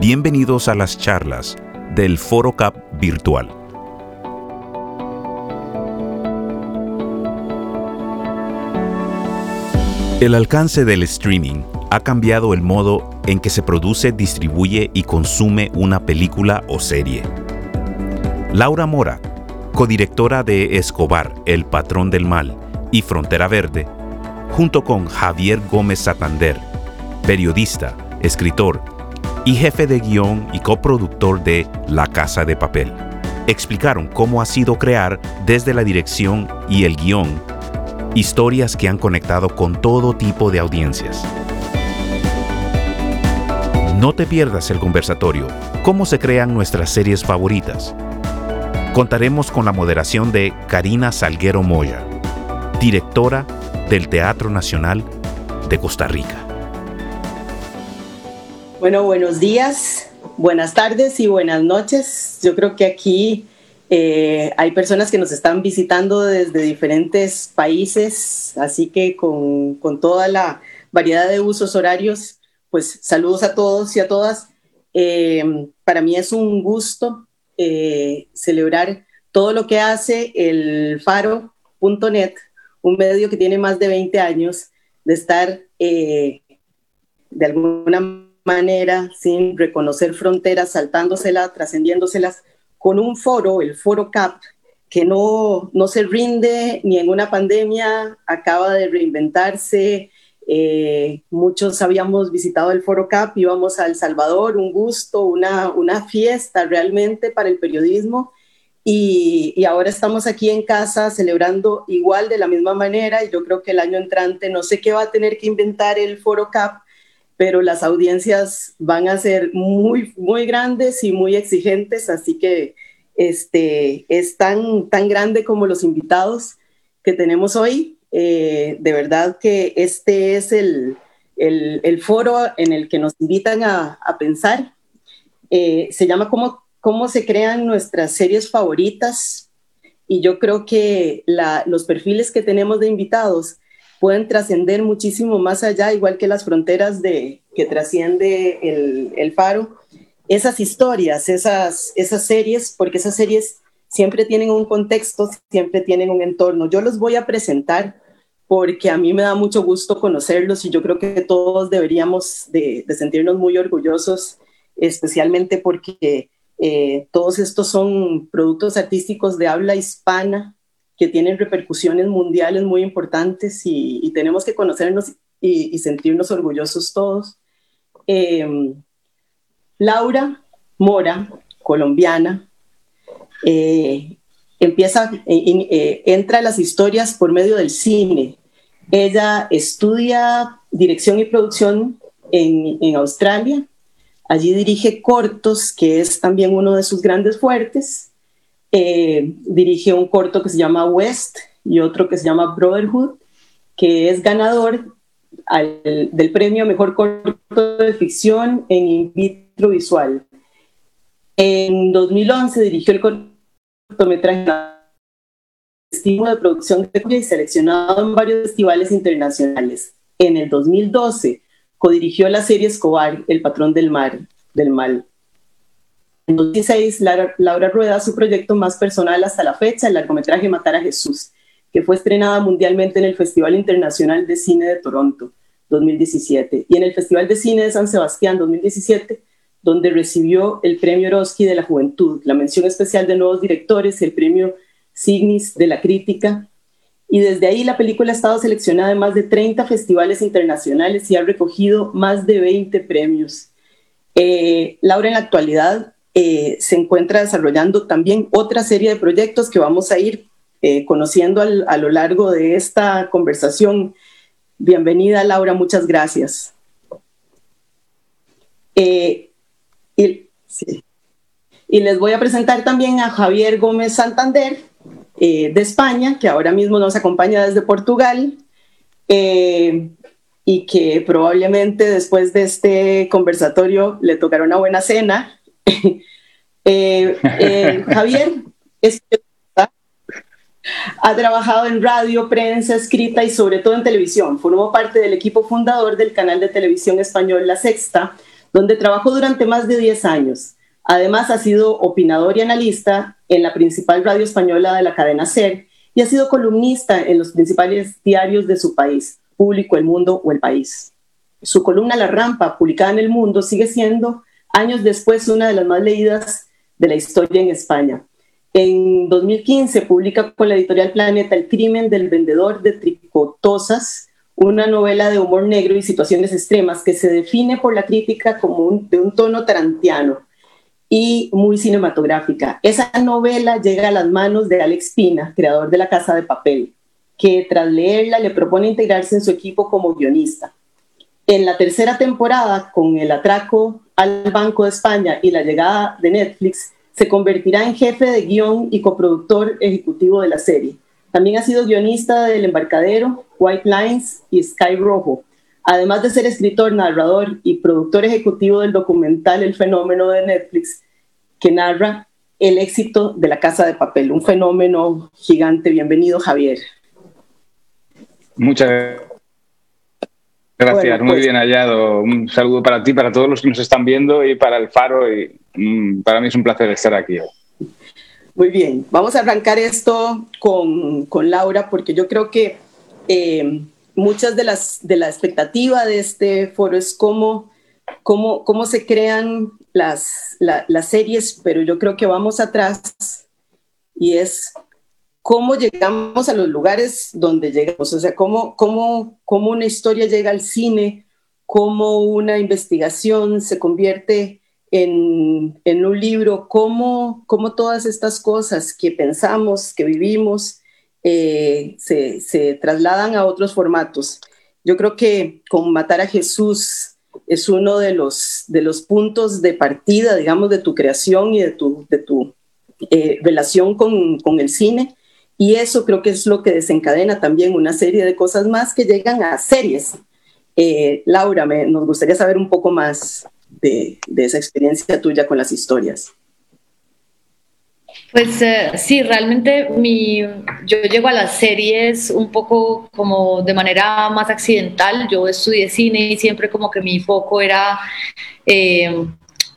Bienvenidos a las charlas del Foro Cap virtual. El alcance del streaming ha cambiado el modo en que se produce, distribuye y consume una película o serie. Laura Mora, codirectora de Escobar, El Patrón del Mal y Frontera Verde, junto con Javier Gómez Satander, periodista, escritor y jefe de guion y coproductor de La Casa de Papel. Explicaron cómo ha sido crear desde la dirección y el guion historias que han conectado con todo tipo de audiencias. No te pierdas el conversatorio, cómo se crean nuestras series favoritas. Contaremos con la moderación de Karina Salguero Moya, directora del Teatro Nacional de Costa Rica. Bueno, buenos días, buenas tardes y buenas noches. Yo creo que aquí eh, hay personas que nos están visitando desde diferentes países, así que con, toda la variedad de usos horarios, pues saludos a todos y a todas. Eh, para mí es un gusto eh, celebrar todo lo que hace el faro.net, un medio que tiene más de 20 años de estar de alguna manera manera, sin reconocer fronteras, saltándoselas, trascendiéndoselas, con un foro, el foro CAP, que no, no se rinde ni en una pandemia, acaba de reinventarse. Eh, muchos habíamos visitado el foro CAP, íbamos a El Salvador, un gusto, una, una fiesta realmente para el periodismo. Y, y, ahora estamos aquí en casa celebrando igual de la misma manera y yo creo que el año entrante no sé qué va a tener que inventar el Foro CAP pero las audiencias van a ser muy, muy grandes y muy exigentes, así que este, es tan, tan grande como los invitados que tenemos hoy. Eh, de verdad que este es el, el, foro en el que nos invitan a, a pensar. Eh, se llama cómo, cómo se crean nuestras series favoritas y yo creo que los perfiles que tenemos de invitados pueden trascender muchísimo más allá, igual que las fronteras de, que trasciende el, el, faro. Esas historias, esas, esas series, porque esas series siempre tienen un contexto, siempre tienen un entorno. Yo los voy a presentar porque a mí me da mucho gusto conocerlos y yo creo que todos deberíamos de, sentirnos muy orgullosos, especialmente porque eh, todos estos son productos artísticos de habla hispana que tienen repercusiones mundiales muy importantes y, tenemos que conocernos y, sentirnos orgullosos todos. Em, Laura Mora, colombiana, eh, empieza, eh, eh, entra a las historias por medio del cine. Ella estudia dirección y producción en, en Australia. Allí dirige cortos, que es también uno de sus grandes fuertes eh, dirige un corto que se llama West y otro que se llama Brotherhood, que es ganador del premio Mejor Corto de Ficción en In Vitro Visual. En 2011 dirigió el cortometraje Estímulo de Producción y seleccionado en varios festivales internacionales. En el 2012 codirigió la serie Escobar, El Patrón del Mar, del Mal. En 2016, Laura, Rueda su proyecto más personal hasta la fecha, el largometraje Matar a Jesús, que fue estrenada mundialmente en el Festival Internacional de Cine de Toronto 2017 y en el Festival de Cine de San Sebastián 2017, donde recibió el Premio Eroski de la Juventud, la mención especial de nuevos directores, el Premio Signis de la Crítica. Y desde ahí la película ha estado seleccionada en más de 30 festivales internacionales y ha recogido más de 20 premios. Eh, Laura en la actualidad eh, se encuentra desarrollando también otra serie de proyectos que vamos a ir eh, conociendo a lo largo de esta conversación. Bienvenida, Laura, muchas gracias. Eh, y, les voy a presentar también a Javier Gómez Santander, de España, que ahora mismo nos acompaña desde Portugal y que probablemente después de este conversatorio le tocará una buena cena Eh, eh, Javier ha trabajado en radio, prensa, escrita y sobre todo en televisión. Formó parte del equipo fundador del canal de televisión español La Sexta, donde trabajó durante más de 10 años. Además, ha sido opinador y analista en la principal radio española de la cadena SER y ha sido columnista en los principales diarios de su país, Público, El Mundo o El País. Su columna La Rampa, publicada en El Mundo, sigue siendo, años después, una de las más leídas de la historia en España. En 2015 publica con la editorial Planeta El crimen del vendedor de tricotosas, una novela de humor negro y situaciones extremas que se define por la crítica como de un tono tarantiano y muy cinematográfica. Esa novela llega a las manos de Alex Pina, creador de La Casa de Papel, que tras leerla le propone integrarse en su equipo como guionista. En la tercera temporada, con el atraco al Banco de España y la llegada de Netflix, se convertirá en jefe de guion y coproductor ejecutivo de la serie. También ha sido guionista del Embarcadero, White Lines y Sky Rojo, además de ser escritor, narrador y productor ejecutivo del documental El fenómeno de Netflix, que narra el éxito de la Casa de Papel, un fenómeno gigante. Bienvenido, Javier. Muchas gracias, muy pues bien hallado. Un saludo para ti, para todos los que nos están viendo y para el Faro. Y mm, para mí es un placer estar aquí muy bien, vamos a arrancar esto con, Laura porque yo creo que eh, muchas de las de la expectativa de este foro es cómo, cómo, cómo se crean las, las series, pero yo creo que vamos atrás y es cómo llegamos a los lugares donde llegamos, o sea, cómo, cómo, cómo una historia llega al cine, cómo una investigación se convierte en, un libro cómo, cómo, todas estas cosas que pensamos, que vivimos, eh, se, trasladan a otros formatos. Yo creo que con Matar a Jesús es uno de los, de los puntos de partida, digamos, de tu creación y de tu, de tu eh, relación con, con el cine. Y eso creo que es lo que desencadena también una serie de cosas más que llegan a series. Eh, Laura, me, nos gustaría saber un poco más de, esa experiencia tuya con las historias. Pues eh, sí, realmente mi, yo llego a las series un poco como de manera más accidental. Yo estudié cine y siempre como que mi foco era eh,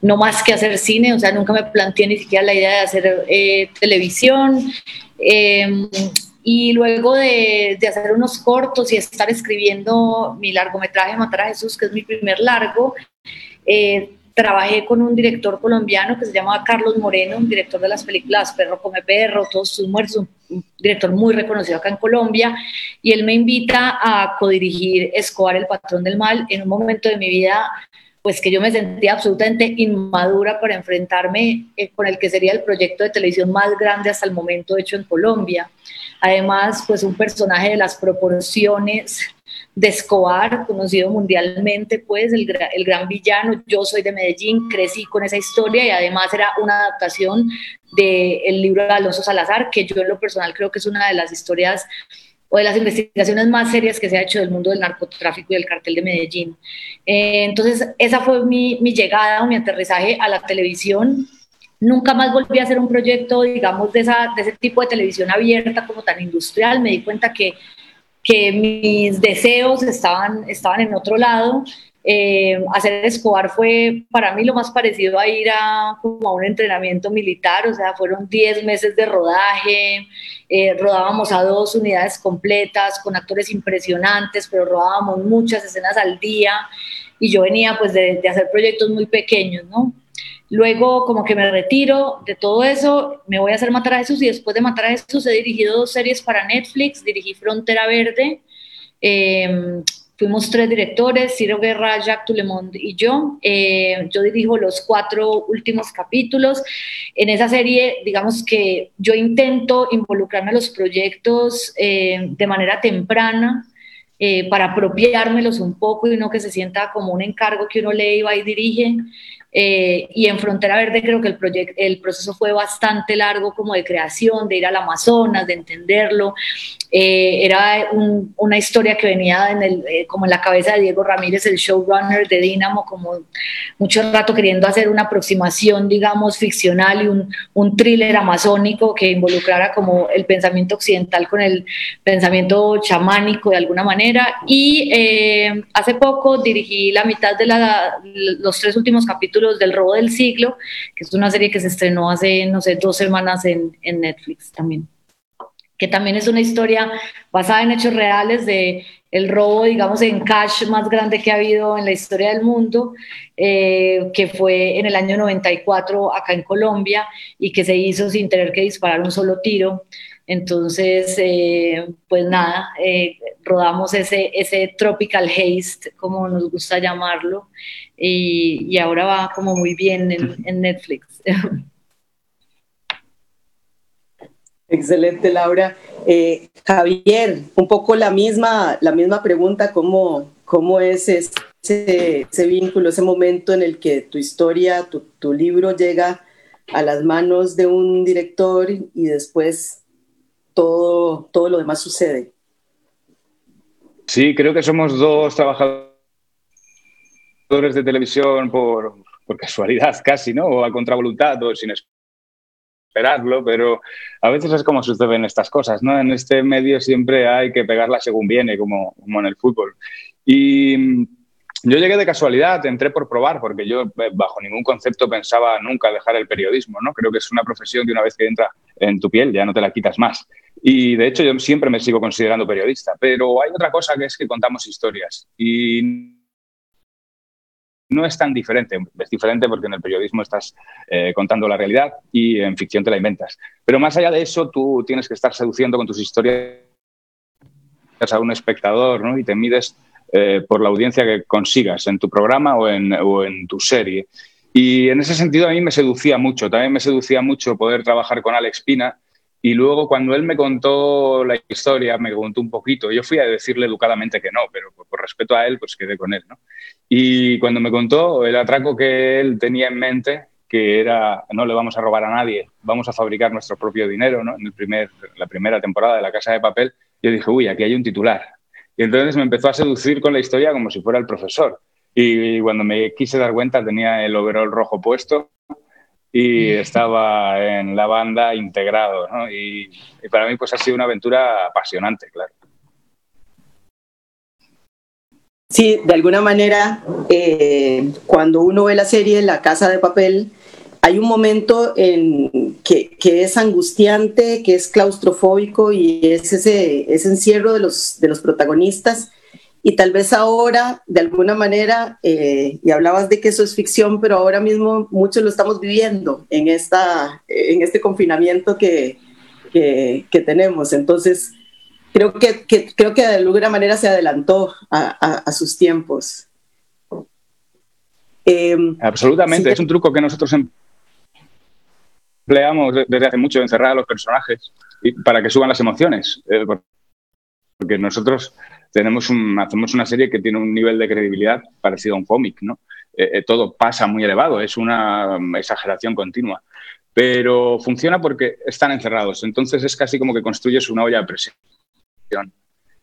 no más que hacer cine, o sea, nunca me planteé ni siquiera la idea de hacer televisión. Y luego de, de, hacer unos cortos y estar escribiendo mi largometraje Matar a Jesús, que es mi primer largo, eh, trabajé con un director colombiano que se llama Carlos Moreno, un director de las películas Perro come perro, Todos sus muertos, un director muy reconocido acá en Colombia, y él me invita a codirigir Escobar, el patrón del mal, en un momento de mi vida pues que yo me sentía absolutamente inmadura para enfrentarme eh, con el que sería el proyecto de televisión más grande hasta el momento hecho en Colombia. Además, pues un personaje de las proporciones de Escobar, conocido mundialmente, pues el, el, gran villano. Yo soy de Medellín, crecí con esa historia y además era una adaptación del libro de Alonso Salazar, que yo en lo personal creo que es una de las historias o de las investigaciones más serias que se ha hecho del mundo del narcotráfico y del cartel de Medellín. Eh, entonces, esa fue mi, mi llegada o mi aterrizaje a la televisión. Nunca más volví a hacer un proyecto, digamos, de, esa, de ese tipo de televisión abierta como tan industrial. Me di cuenta que que mis deseos estaban, estaban en otro lado. Eh, hacer Escobar fue para mí lo más parecido a ir a, como a un entrenamiento militar, o sea, fueron 10 meses de rodaje, eh, rodábamos a dos unidades completas con actores impresionantes, pero rodábamos muchas escenas al día y yo venía pues de, de hacer proyectos muy pequeños, ¿no? Luego como que me retiro de todo eso, me voy a hacer Matar a Jesús y después de Matar a Jesús he dirigido dos series para Netflix, dirigí Frontera Verde, em, fuimos tres directores, Ciro Guerra, Jacques Tulemont y yo. Eh, yo dirijo los cuatro últimos capítulos. En esa serie, digamos que yo intento involucrarme en los proyectos eh, de manera temprana, eh, para apropiármelos un poco y no que se sienta como un encargo que uno lee y va y dirige. Eh, y en Frontera Verde creo que el, el proceso fue bastante largo como de creación, de ir al Amazonas, de entenderlo. Eh, era una historia que venía en el, eh, como en la cabeza de Diego Ramírez, el showrunner de Dynamo, como mucho rato queriendo hacer una aproximación, digamos, ficcional y un, un thriller amazónico que involucrara como el pensamiento occidental con el pensamiento chamánico de alguna manera. Y hace poco dirigí la mitad de los tres últimos capítulos del Robo del Siglo, que es una serie que se estrenó hace, no sé, dos semanas en, en Netflix también que también es una historia basada en hechos reales de el robo, digamos, en cash más grande que ha habido en la historia del mundo, eh, que fue en el año 94 acá en Colombia y que se hizo sin tener que disparar un solo tiro. Entonces, eh, pues nada, eh, rodamos ese, ese tropical haste, como nos gusta llamarlo, y, ahora va como muy bien en, Netflix. Excelente, Laura. Eh, Javier, un poco la misma, la misma pregunta, ¿cómo, cómo es ese, ese, vínculo, ese momento en el que tu historia, tu, tu libro llega a las manos de un director y después todo, todo lo demás sucede? Sí, creo que somos dos trabajadores de televisión por, por casualidad casi, ¿no? O a contravoluntad o sin esperarlo, pero a veces es como suceden estas cosas, ¿no? En este medio siempre hay que pegarla según viene, como, como en el fútbol. Y mm, yo llegué de casualidad, entré por probar, porque yo eh, bajo ningún concepto pensaba nunca dejar el periodismo, ¿no? Creo que es una profesión que una vez que entra en tu piel ya no te la quitas más. Y de hecho yo siempre me sigo considerando periodista, pero hay otra cosa que es que contamos historias y no es tan diferente. Es diferente porque en el periodismo estás eh, contando la realidad y en ficción te la inventas. Pero más allá de eso, tú tienes que estar seduciendo con tus historias a un espectador ¿no? y te mides eh, por la audiencia que consigas en tu programa o en, o en tu serie. Y en ese sentido a mí me seducía mucho. También me seducía mucho poder trabajar con Alex Pina y luego cuando él me contó la historia, me contó un poquito, yo fui a decirle educadamente que no, pero por, respeto a él, pues quedé con él. ¿no? Y cuando me contó el atraco que él tenía en mente, que era no le vamos a robar a nadie, vamos a fabricar nuestro propio dinero, ¿no? en el primer, la primera temporada de La Casa de Papel, yo dije, uy, aquí hay un titular. Y entonces me empezó a seducir con la historia como si fuera el profesor. Y cuando me quise dar cuenta tenía el overall rojo puesto y estaba en la banda integrado, ¿no? Y, para mí pues ha sido una aventura apasionante, claro. Sí, de alguna manera, eh, cuando uno ve la serie La Casa de Papel, hay un momento en que, que, es angustiante, que es claustrofóbico y es ese, ese encierro de los, de los protagonistas y tal vez ahora, de alguna manera, eh, y hablabas de que eso es ficción, pero ahora mismo muchos lo estamos viviendo en, esta, en este confinamiento que, que, tenemos. Entonces, creo que, creo que de alguna manera se adelantó a, sus tiempos. Em, Absolutamente, es un truco que nosotros empleamos desde hace mucho, encerrar a los personajes para que suban las emociones. Eh, porque nosotros tenemos hacemos una serie que tiene un nivel de credibilidad parecido a un cómic, ¿no? Eh, eh, todo pasa muy elevado, es una um, exageración continua. Pero funciona porque están encerrados, entonces es casi como que construyes una olla de presión.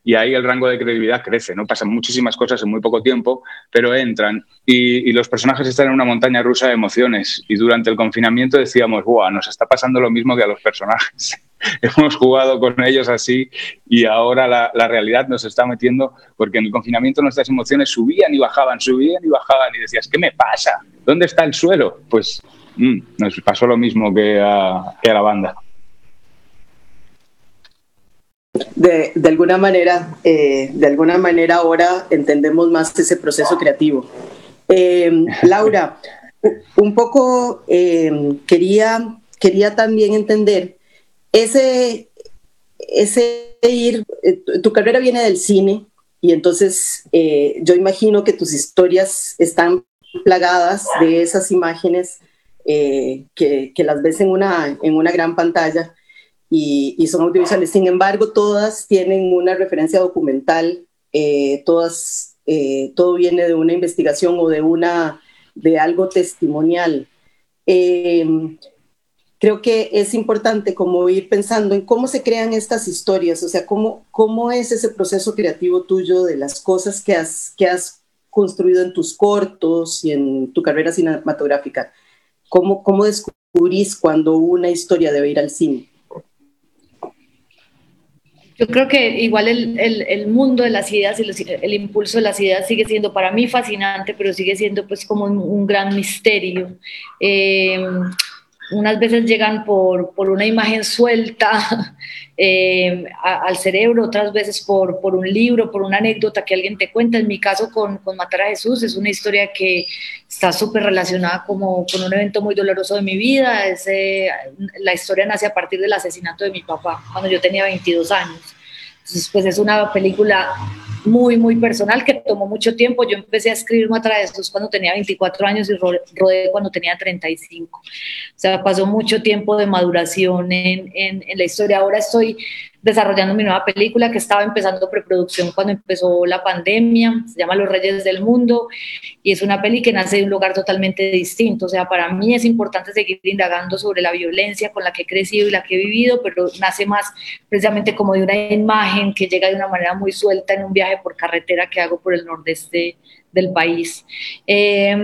Y ahí el rango de credibilidad crece, ¿no? Pasan muchísimas cosas en muy poco tiempo, pero entran y, los personajes están en una montaña rusa de emociones. Y durante el confinamiento decíamos, ¡guau! Nos está pasando lo mismo que a los personajes. hemos jugado con ellos así y ahora la, realidad nos está metiendo porque en el confinamiento nuestras emociones subían y bajaban, subían y bajaban y decías, ¿qué me pasa? ¿Dónde está el suelo? Pues mm, nos pasó lo mismo que a, la banda. De, alguna manera, eh, de alguna manera ahora entendemos más ese proceso creativo. Eh, Laura, un poco eh, quería, quería también entender ese, ese ir, eh, tu carrera viene del cine y entonces eh, yo imagino que tus historias están plagadas de esas imágenes que, que, las ves en una, en una gran pantalla y, y, son audiovisuales. Sin embargo, todas tienen una referencia documental, todas, todo viene de una investigación o de una de algo testimonial. Eh, creo que es importante como ir pensando en cómo se crean estas historias, o sea, cómo, cómo es ese proceso creativo tuyo de las cosas que has, que has construido en tus cortos y en tu carrera cinematográfica. ¿Cómo, cómo descubrís cuando una historia debe ir al cine? Yo creo que igual el, el, el mundo de las ideas y el impulso de las ideas sigue siendo para mí fascinante, pero sigue siendo pues como un, un gran misterio. Eh, unas veces llegan por, por una imagen suelta eh, al cerebro, otras veces por, por, un libro, por una anécdota que alguien te cuenta. En mi caso con, con Matar a Jesús es una historia que está súper relacionada como, con un evento muy doloroso de mi vida. Es, eh, la historia nace a partir del asesinato de mi papá cuando yo tenía 22 años. Entonces, pues es una película muy, muy personal que tomó mucho tiempo. Yo empecé a escribir Matar a Jesús cuando tenía 24 años y rodé cuando tenía 35. O sea, pasó mucho tiempo de maduración en, en, en la historia. Ahora estoy desarrollando mi nueva película que estaba empezando preproducción cuando empezó la pandemia, se llama Los Reyes del Mundo y es una peli que nace de un lugar totalmente distinto, o sea, para mí es importante seguir indagando sobre la violencia con la que he crecido y la que he vivido, pero nace más precisamente como de una imagen que llega de una manera muy suelta en un viaje por carretera que hago por el nordeste del país. Eh,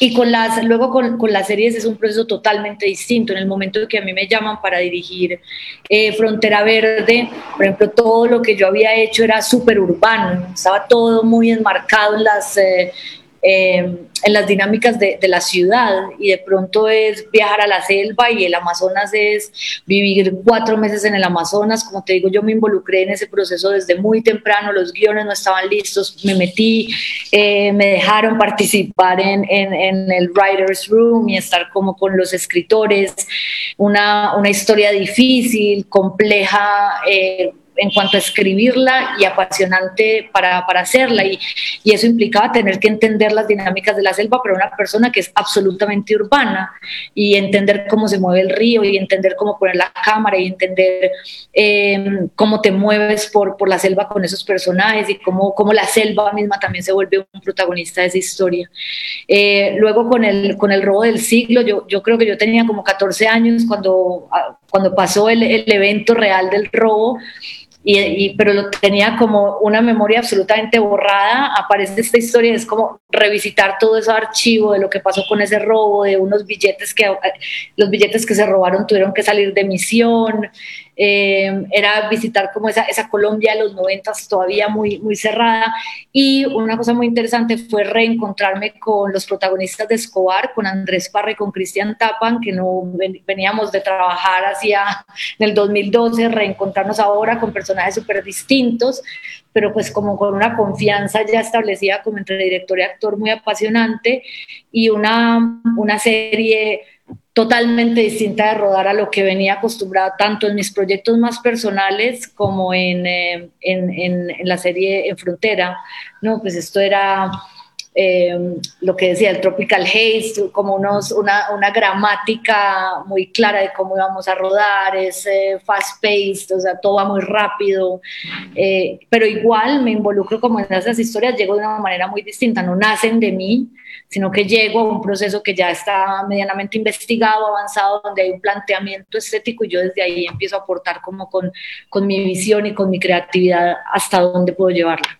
y con las, luego con, con, las series es un proceso totalmente distinto. En el momento que a mí me llaman para dirigir eh, Frontera Verde, por ejemplo, todo lo que yo había hecho era súper urbano, estaba todo muy enmarcado en las, eh, eh, en las dinámicas de, de, la ciudad y de pronto es viajar a la selva y el Amazonas es vivir cuatro meses en el Amazonas. Como te digo, yo me involucré en ese proceso desde muy temprano, los guiones no estaban listos, me metí, eh, me dejaron participar en, en, en, el Writer's Room y estar como con los escritores, una, una historia difícil, compleja. Eh, en cuanto a escribirla y apasionante para, para hacerla. Y, y, eso implicaba tener que entender las dinámicas de la selva para una persona que es absolutamente urbana y entender cómo se mueve el río y entender cómo poner la cámara y entender eh, cómo te mueves por, por la selva con esos personajes y cómo, cómo la selva misma también se vuelve un protagonista de esa historia. Eh, luego con el, con el robo del siglo, yo, yo creo que yo tenía como 14 años cuando, cuando pasó el, el evento real del robo. Y, pero lo tenía como una memoria absolutamente borrada. Aparece esta historia, es como revisitar todo ese archivo de lo que pasó con ese robo, de unos billetes que los billetes que se robaron tuvieron que salir de misión. Eh, era visitar como esa, esa Colombia de los noventas todavía muy, muy cerrada. Y una cosa muy interesante fue reencontrarme con los protagonistas de Escobar, con Andrés Parra y con Cristian Tapan, que no veníamos de trabajar hacia en el 2012, reencontrarnos ahora con personajes súper distintos, pero pues como con una confianza ya establecida como entre director y actor muy apasionante y una, una serie totalmente distinta de rodar a lo que venía acostumbrada tanto en mis proyectos más personales como en, eh, en, la serie En Frontera. No, pues esto era eh, lo que decía el Tropical Haze, como unos, una, una, gramática muy clara de cómo íbamos a rodar, es fast-paced, o sea, todo va muy rápido, eh, pero igual me involucro como en esas historias, llego de una manera muy distinta, no nacen de mí, sino que llego a un proceso que ya está medianamente investigado, avanzado, donde hay un planteamiento estético y yo desde ahí empiezo a aportar como con, con mi visión y con mi creatividad hasta dónde puedo llevarla.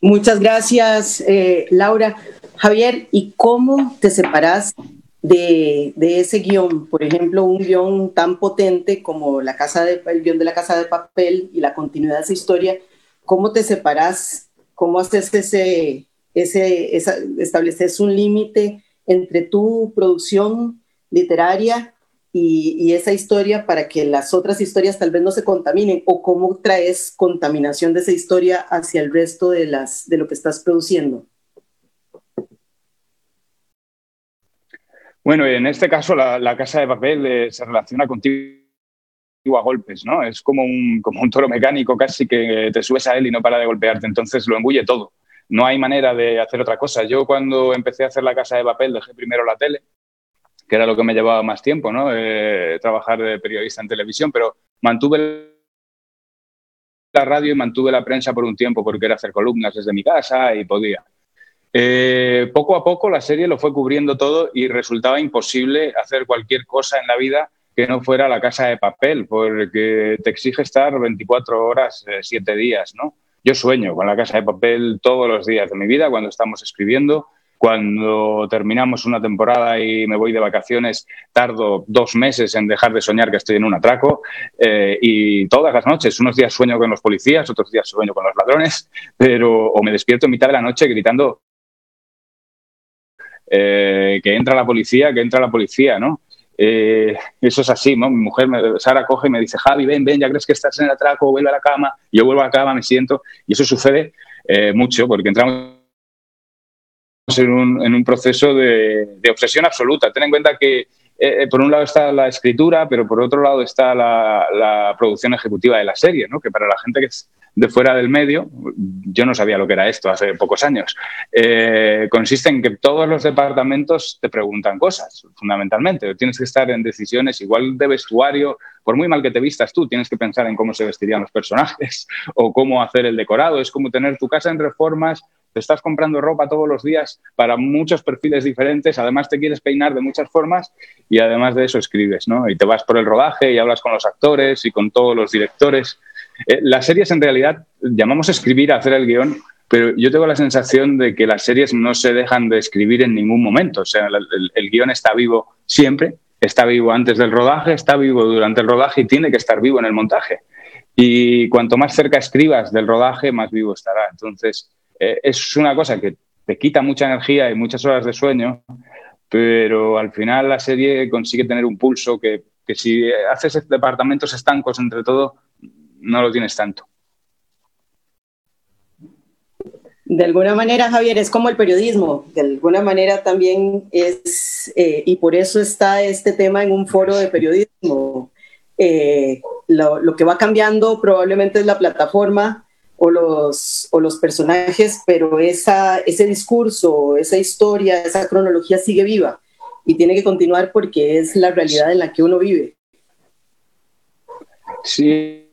Muchas gracias, eh, Laura. Javier, ¿y cómo te separas de, de, ese guion? Por ejemplo, un guion tan potente como la casa de, el guion de la Casa de Papel y la continuidad de esa historia. ¿Cómo te separas? ¿Cómo haces ese, ese, esa, estableces un límite entre tu producción literaria y, esa historia para que las otras historias tal vez no se contaminen o cómo traes contaminación de esa historia hacia el resto de, las, de lo que estás produciendo. Bueno, en este caso la, la casa de papel eh, se relaciona contigo a golpes, ¿no? Es como un, como un toro mecánico casi que te subes a él y no para de golpearte, entonces lo embulle todo. No hay manera de hacer otra cosa. Yo cuando empecé a hacer la casa de papel dejé primero la tele, que era lo que me llevaba más tiempo, ¿no? Eh, trabajar de periodista en televisión, pero mantuve la radio y mantuve la prensa por un tiempo porque era hacer columnas desde mi casa y podía. Eh, poco a poco la serie lo fue cubriendo todo y resultaba imposible hacer cualquier cosa en la vida que no fuera la casa de papel, porque te exige estar 24 horas, 7 días, ¿no? Yo sueño con la casa de papel todos los días de mi vida cuando estamos escribiendo cuando terminamos una temporada y me voy de vacaciones, tardo dos meses en dejar de soñar que estoy en un atraco eh, y todas las noches, unos días sueño con los policías, otros días sueño con los ladrones, pero o me despierto en mitad de la noche gritando eh, que entra la policía, que entra la policía, ¿no? Eh, eso es así, ¿no? Mi mujer, Sara, coge y me dice, Javi, ven, ven, ya crees que estás en el atraco, vuelve a la cama. Yo vuelvo a la cama, me siento. Y eso sucede mucho porque entramos en un, proceso de, obsesión absoluta. Ten en cuenta que, eh, eh, por un lado está la escritura, pero por otro lado está la, la, producción ejecutiva de la serie, ¿no? que para la gente que es de fuera del medio, yo no sabía lo que era esto hace pocos años, eh, consiste en que todos los departamentos te preguntan cosas, fundamentalmente. Tienes que estar en decisiones igual de vestuario, por muy mal que te vistas tú, tienes que pensar en cómo se vestirían los personajes o cómo hacer el decorado. Es como tener tu casa en reformas te estás comprando ropa todos los días para muchos perfiles diferentes, además te quieres peinar de muchas formas y además de eso escribes, ¿no? Y te vas por el rodaje y hablas con los actores y con todos los directores. Eh, las series en realidad llamamos escribir a hacer el guion, pero yo tengo la sensación de que las series no se dejan de escribir en ningún momento. O sea, el, el guion está vivo siempre, está vivo antes del rodaje, está vivo durante el rodaje y tiene que estar vivo en el montaje. Y cuanto más cerca escribas del rodaje, más vivo estará. Entonces, eh, es una cosa que te quita mucha energía y muchas horas de sueño, pero al final la serie consigue tener un pulso que, que si haces departamentos estancos entre todo, no lo tienes tanto. De alguna manera, Javier, es como el periodismo, de alguna manera también es, eh, y por eso está este tema en un foro de periodismo. Eh, lo, lo, que va cambiando probablemente es la plataforma, o los, o los personajes, pero esa, ese discurso, esa historia, esa cronología sigue viva y tiene que continuar porque es la realidad en la que uno vive. Sí,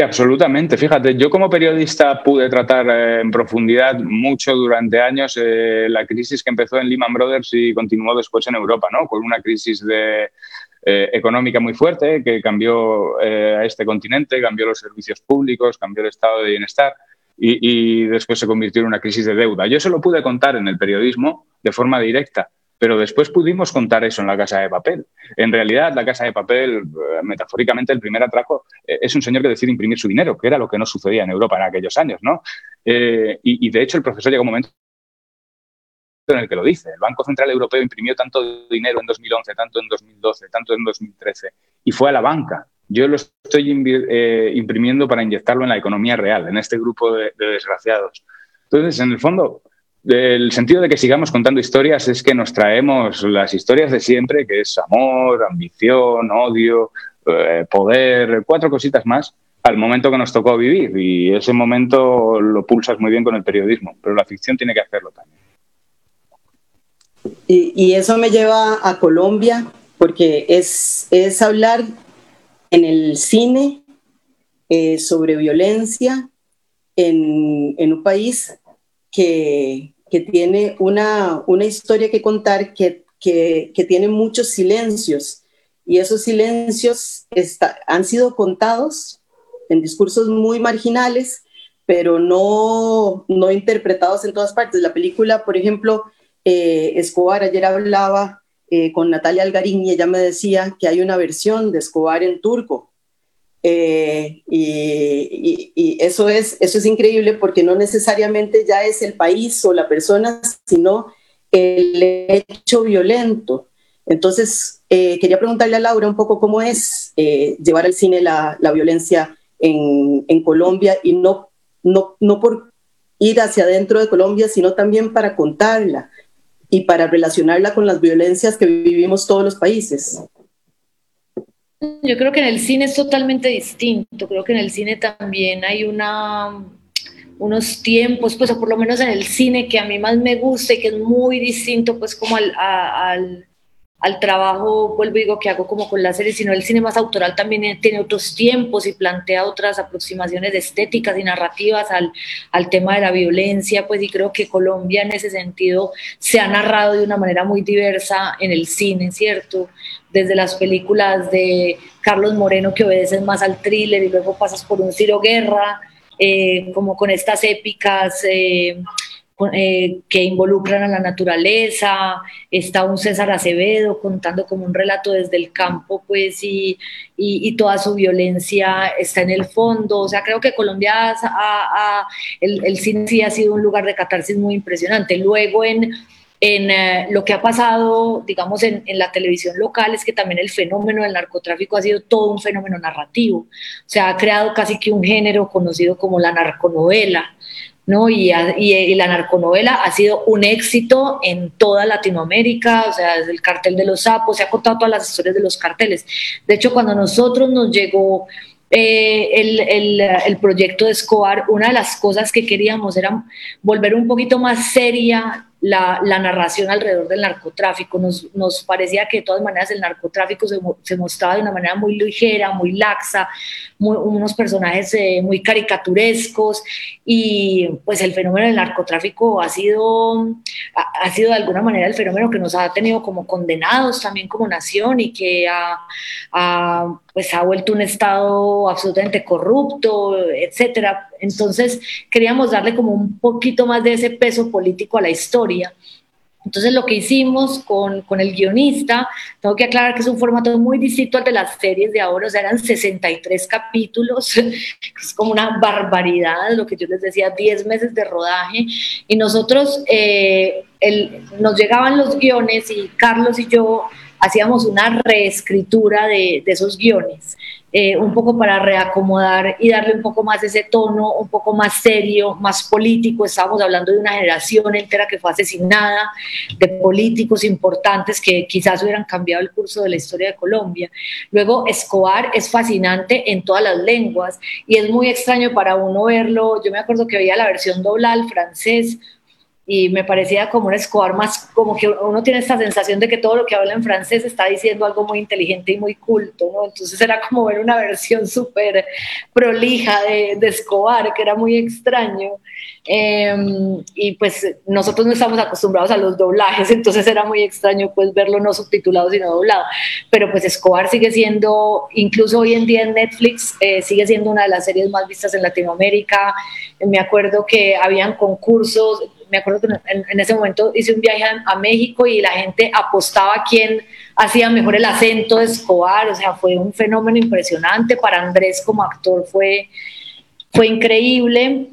absolutamente. Fíjate, yo como periodista pude tratar eh, en profundidad mucho durante años eh, la crisis que empezó en Lehman Brothers y continuó después en Europa, ¿no? Con una crisis de eh, económica muy fuerte que cambió eh, a este continente, cambió los servicios públicos, cambió el estado de bienestar y, y, después se convirtió en una crisis de deuda. Yo eso lo pude contar en el periodismo de forma directa, pero después pudimos contar eso en la casa de papel. En realidad, la casa de papel, eh, metafóricamente, el primer atraco es un señor que decide imprimir su dinero, que era lo que no sucedía en Europa en aquellos años, ¿no? y, y de hecho, el profesor llegó un momento en el que lo dice. El Banco Central Europeo imprimió tanto dinero en 2011, tanto en 2012, tanto en 2013, y fue a la banca. Yo lo estoy eh, imprimiendo para inyectarlo en la economía real, en este grupo de, de, desgraciados. Entonces, en el fondo, el sentido de que sigamos contando historias es que nos traemos las historias de siempre, que es amor, ambición, odio, eh, poder, cuatro cositas más, al momento que nos tocó vivir. Y ese momento lo pulsas muy bien con el periodismo, pero la ficción tiene que hacerlo también. Y, eso me lleva a Colombia, porque es, es hablar en el cine eh, sobre violencia en, en un país que, que tiene una, una, historia que contar, que, que, tiene muchos silencios. Y esos silencios han sido contados en discursos muy marginales, pero no, no interpretados en todas partes. La película, por ejemplo, eh, Escobar, ayer hablaba eh, con Natalia Algarín y ella me decía que hay una versión de Escobar en turco. Eh, y, y, y, eso, es, eso es increíble porque no necesariamente ya es el país o la persona, sino el hecho violento. Entonces, eh, quería preguntarle a Laura un poco cómo es eh, llevar al cine la, la violencia en, en, Colombia y no, no, no por ir hacia adentro de Colombia, sino también para contarla y para relacionarla con las violencias que vivimos todos los países. Yo creo que en el cine es totalmente distinto, creo que en el cine también hay una, unos tiempos, pues o por lo menos en el cine que a mí más me gusta y que es muy distinto pues como al, al, al trabajo, vuelvo y digo, que hago como con la serie, sino el cine más autoral también tiene otros tiempos y plantea otras aproximaciones estéticas y narrativas al, al tema de la violencia, pues y creo que Colombia en ese sentido se ha narrado de una manera muy diversa en el cine, ¿cierto? Desde las películas de Carlos Moreno que obedecen más al thriller y luego pasas por un Ciro Guerra, eh, como con estas épicas... Eh, eh, que involucran a la naturaleza, está un César Acevedo contando como un relato desde el campo, pues, y, y, toda su violencia está en el fondo. O sea, creo que Colombia, el, el, cine sí ha sido un lugar de catarsis muy impresionante. Luego en en eh, lo que ha pasado, digamos, en, en, la televisión local es que también el fenómeno del narcotráfico ha sido todo un fenómeno narrativo. O sea, ha creado casi que un género conocido como la narconovela. ¿No? Y, y, la narconovela ha sido un éxito en toda Latinoamérica, o sea, desde el cartel de los sapos, se ha contado todas las historias de los carteles. De hecho, cuando a nosotros nos llegó eh, el, el, el, proyecto de Escobar, una de las cosas que queríamos era volver un poquito más seria la, la, narración alrededor del narcotráfico. Nos, nos, parecía que de todas maneras el narcotráfico se, se mostraba de una manera muy ligera, muy laxa, muy, unos personajes eh, muy caricaturescos y pues el fenómeno del narcotráfico ha sido, ha, ha, sido de alguna manera el fenómeno que nos ha tenido como condenados también como nación y que ha, ha pues ha vuelto un estado absolutamente corrupto, etcétera. Entonces queríamos darle como un poquito más de ese peso político a la historia. Entonces lo que hicimos con, con, el guionista, tengo que aclarar que es un formato muy distinto al de las series de ahora, o sea, eran 63 capítulos, es como una barbaridad, lo que yo les decía, 10 meses de rodaje, y nosotros, eh, el, nos llegaban los guiones y Carlos y yo hacíamos una reescritura de, de esos guiones. Eh, un poco para reacomodar y darle un poco más ese tono, un poco más serio, más político. Estábamos hablando de una generación entera que fue asesinada, de políticos importantes que quizás hubieran cambiado el curso de la historia de Colombia. Luego, Escobar es fascinante en todas las lenguas y es muy extraño para uno verlo. Yo me acuerdo que veía la versión doblada al francés y me parecía como un Escobar más, como que uno tiene esta sensación de que todo lo que habla en francés está diciendo algo muy inteligente y muy culto, ¿no? Entonces era como ver una versión súper prolija de, de, Escobar, que era muy extraño. Eh, y pues nosotros no estamos acostumbrados a los doblajes, entonces era muy extraño pues verlo no subtitulado sino doblado. Pero pues Escobar sigue siendo, incluso hoy en día en Netflix, eh, sigue siendo una de las series más vistas en Latinoamérica. Me acuerdo que habían concursos, me acuerdo que en, ese momento hice un viaje a, a, México y la gente apostaba a quién hacía mejor el acento de Escobar, o sea, fue un fenómeno impresionante, para Andrés como actor fue, fue increíble,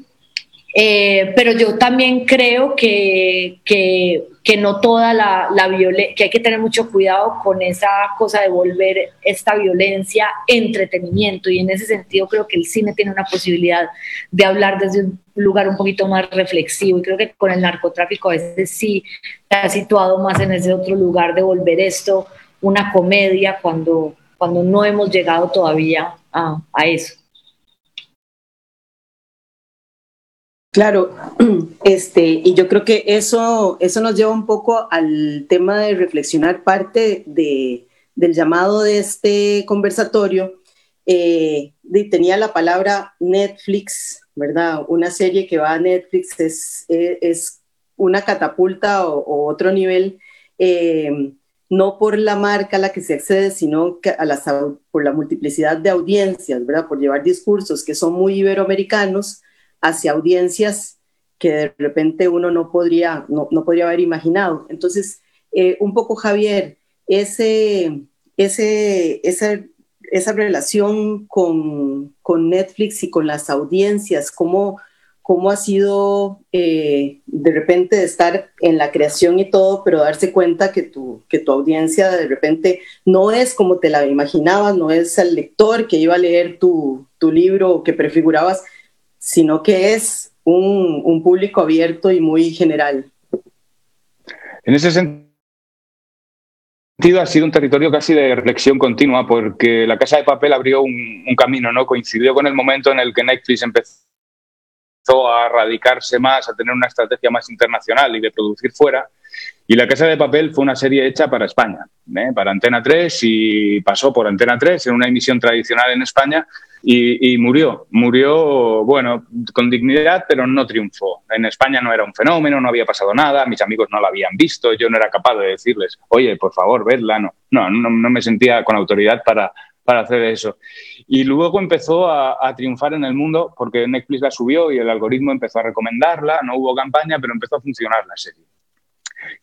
eh, pero yo también creo que, que, no toda la, la violencia, que hay que tener mucho cuidado con esa cosa de volver esta violencia entretenimiento y en ese sentido creo que el cine tiene una posibilidad de hablar desde un lugar un poquito más reflexivo y creo que con el narcotráfico a veces sí se ha situado más en ese otro lugar de volver esto una comedia cuando, cuando no hemos llegado todavía a, a eso. Claro, este, y yo creo que eso, eso nos lleva un poco al tema de reflexionar parte de, del llamado de este conversatorio. Eh, tenía la palabra Netflix, ¿verdad? Una serie que va a Netflix es, es una catapulta o, otro nivel, eh, no por la marca a la que se accede, sino a las, por la multiplicidad de audiencias, ¿verdad? Por llevar discursos que son muy iberoamericanos hacia audiencias que de repente uno no podría, no, no podría haber imaginado. Entonces, eh, un poco Javier, ese, ese, esa, esa relación con, con, Netflix y con las audiencias, cómo, cómo ha sido eh, de repente estar en la creación y todo, pero darse cuenta que tu, que tu audiencia de repente no es como te la imaginabas, no es el lector que iba a leer tu, tu libro o que prefigurabas, sino que es un, público abierto y muy general. En ese sentido, ha sido un territorio casi de reflexión continua, porque la Casa de Papel abrió un, un, camino, ¿no? Coincidió con el momento en el que Netflix empezó a radicarse más, a tener una estrategia más internacional y de producir fuera. Y La Casa de Papel fue una serie hecha para España, ¿eh? para Antena 3 y pasó por Antena 3 en una emisión tradicional en España y, murió. Murió, bueno, con dignidad, pero no triunfó. En España no era un fenómeno, no había pasado nada, mis amigos no la habían visto, yo no era capaz de decirles, oye, por favor, vedla. No, no, no, me sentía con autoridad para, para hacer eso. Y luego empezó a, triunfar en el mundo porque Netflix la subió y el algoritmo empezó a recomendarla, no hubo campaña, pero empezó a funcionar la serie.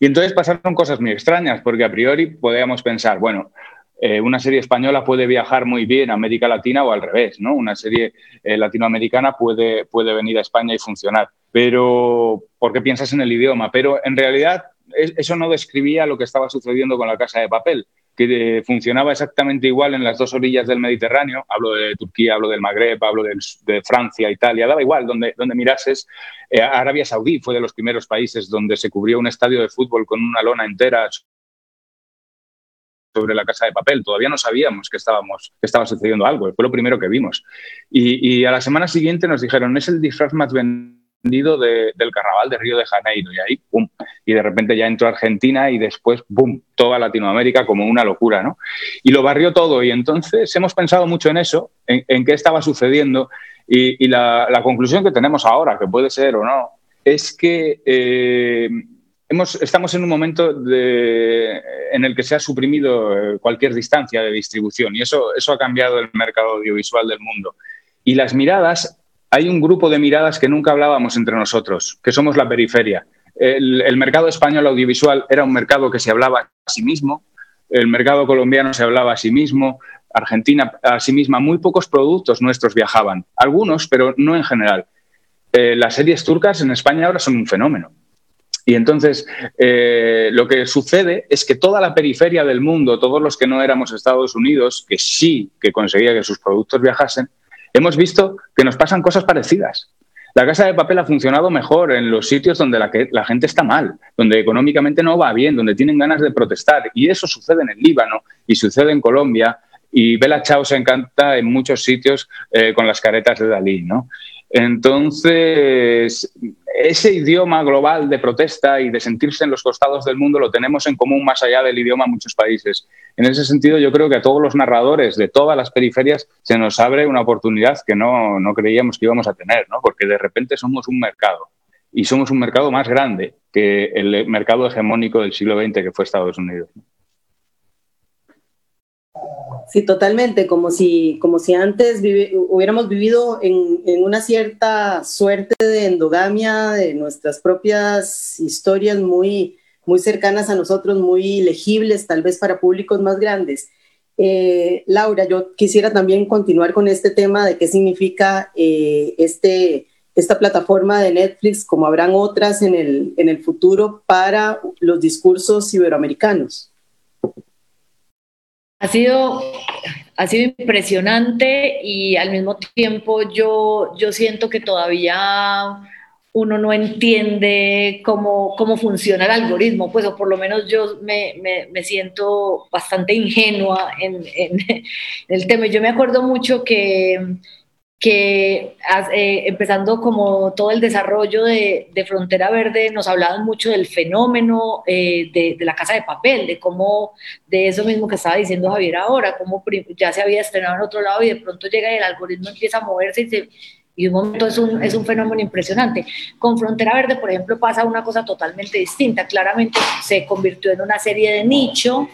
Y entonces pasaron cosas muy extrañas, porque a priori podíamos pensar, bueno, eh, una serie española puede viajar muy bien a América Latina o al revés, ¿no? Una serie eh, latinoamericana puede, puede venir a España y funcionar, pero porque piensas en el idioma, pero en realidad eso no describía lo que estaba sucediendo con la Casa de Papel que funcionaba exactamente igual en las dos orillas del Mediterráneo, hablo de Turquía, hablo del Magreb, hablo de, Francia, Italia, daba igual donde, donde mirases. Eh, Arabia Saudí fue de los primeros países donde se cubrió un estadio de fútbol con una lona entera sobre la casa de papel. Todavía no sabíamos que, estábamos, que estaba sucediendo algo, fue lo primero que vimos. Y, y a la semana siguiente nos dijeron, es el disfraz más vendido del carnaval de Río de Janeiro y ahí, ¡pum! Y de repente ya entró Argentina y después, ¡pum!, toda Latinoamérica como una locura, ¿no? Y lo barrió todo y entonces hemos pensado mucho en eso, en, qué estaba sucediendo y, la, conclusión que tenemos ahora, que puede ser o no, es que eh, estamos en un momento en el que se ha suprimido eh, cualquier distancia de distribución y eso, eso ha cambiado el mercado audiovisual del mundo. Y las miradas hay un grupo de miradas que nunca hablábamos entre nosotros, que somos la periferia. El, mercado español audiovisual era un mercado que se hablaba a sí mismo, el mercado colombiano se hablaba a sí mismo, Argentina a sí misma, muy pocos productos nuestros viajaban, algunos, pero no en general. Eh, las series turcas en España ahora son un fenómeno. Y entonces eh, lo que sucede es que toda la periferia del mundo, todos los que no éramos Estados Unidos, que sí que conseguía que sus productos viajasen, hemos visto que nos pasan cosas parecidas. La casa de papel ha funcionado mejor en los sitios donde la, gente está mal, donde económicamente no va bien, donde tienen ganas de protestar. Y eso sucede en el Líbano y sucede en Colombia. Y Bella Chao se encanta en muchos sitios eh, con las caretas de Dalí. ¿no? Entonces, ese idioma global de protesta y de sentirse en los costados del mundo lo tenemos en común más allá del idioma en muchos países. En ese sentido, yo creo que a todos los narradores de todas las periferias se nos abre una oportunidad que no, creíamos que íbamos a tener, ¿no? porque de repente somos un mercado y somos un mercado más grande que el mercado hegemónico del siglo XX que fue Estados Unidos. Sí, totalmente, como si, como si antes hubiéramos vivido en, una cierta suerte de endogamia de nuestras propias historias muy, muy cercanas a nosotros, muy legibles tal vez para públicos más grandes. Eh, Laura, yo quisiera también continuar con este tema de qué significa eh, este, esta plataforma de Netflix, como habrán otras en el, en el futuro, para los discursos iberoamericanos. Ha sido, ha sido impresionante y al mismo tiempo yo, yo siento que todavía uno no entiende cómo, cómo funciona el algoritmo, pues o por lo menos yo me, me, siento bastante ingenua en, en, el tema. Yo me acuerdo mucho que que eh, empezando como todo el desarrollo de, Frontera Verde, nos hablaban mucho del fenómeno eh, de, la casa de papel, de cómo, de eso mismo que estaba diciendo Javier ahora, cómo ya se había estrenado en otro lado y de pronto llega y el algoritmo empieza a moverse y, se, y un momento es un, es un fenómeno impresionante. Con Frontera Verde, por ejemplo, pasa una cosa totalmente distinta. Claramente se convirtió en una serie de nicho,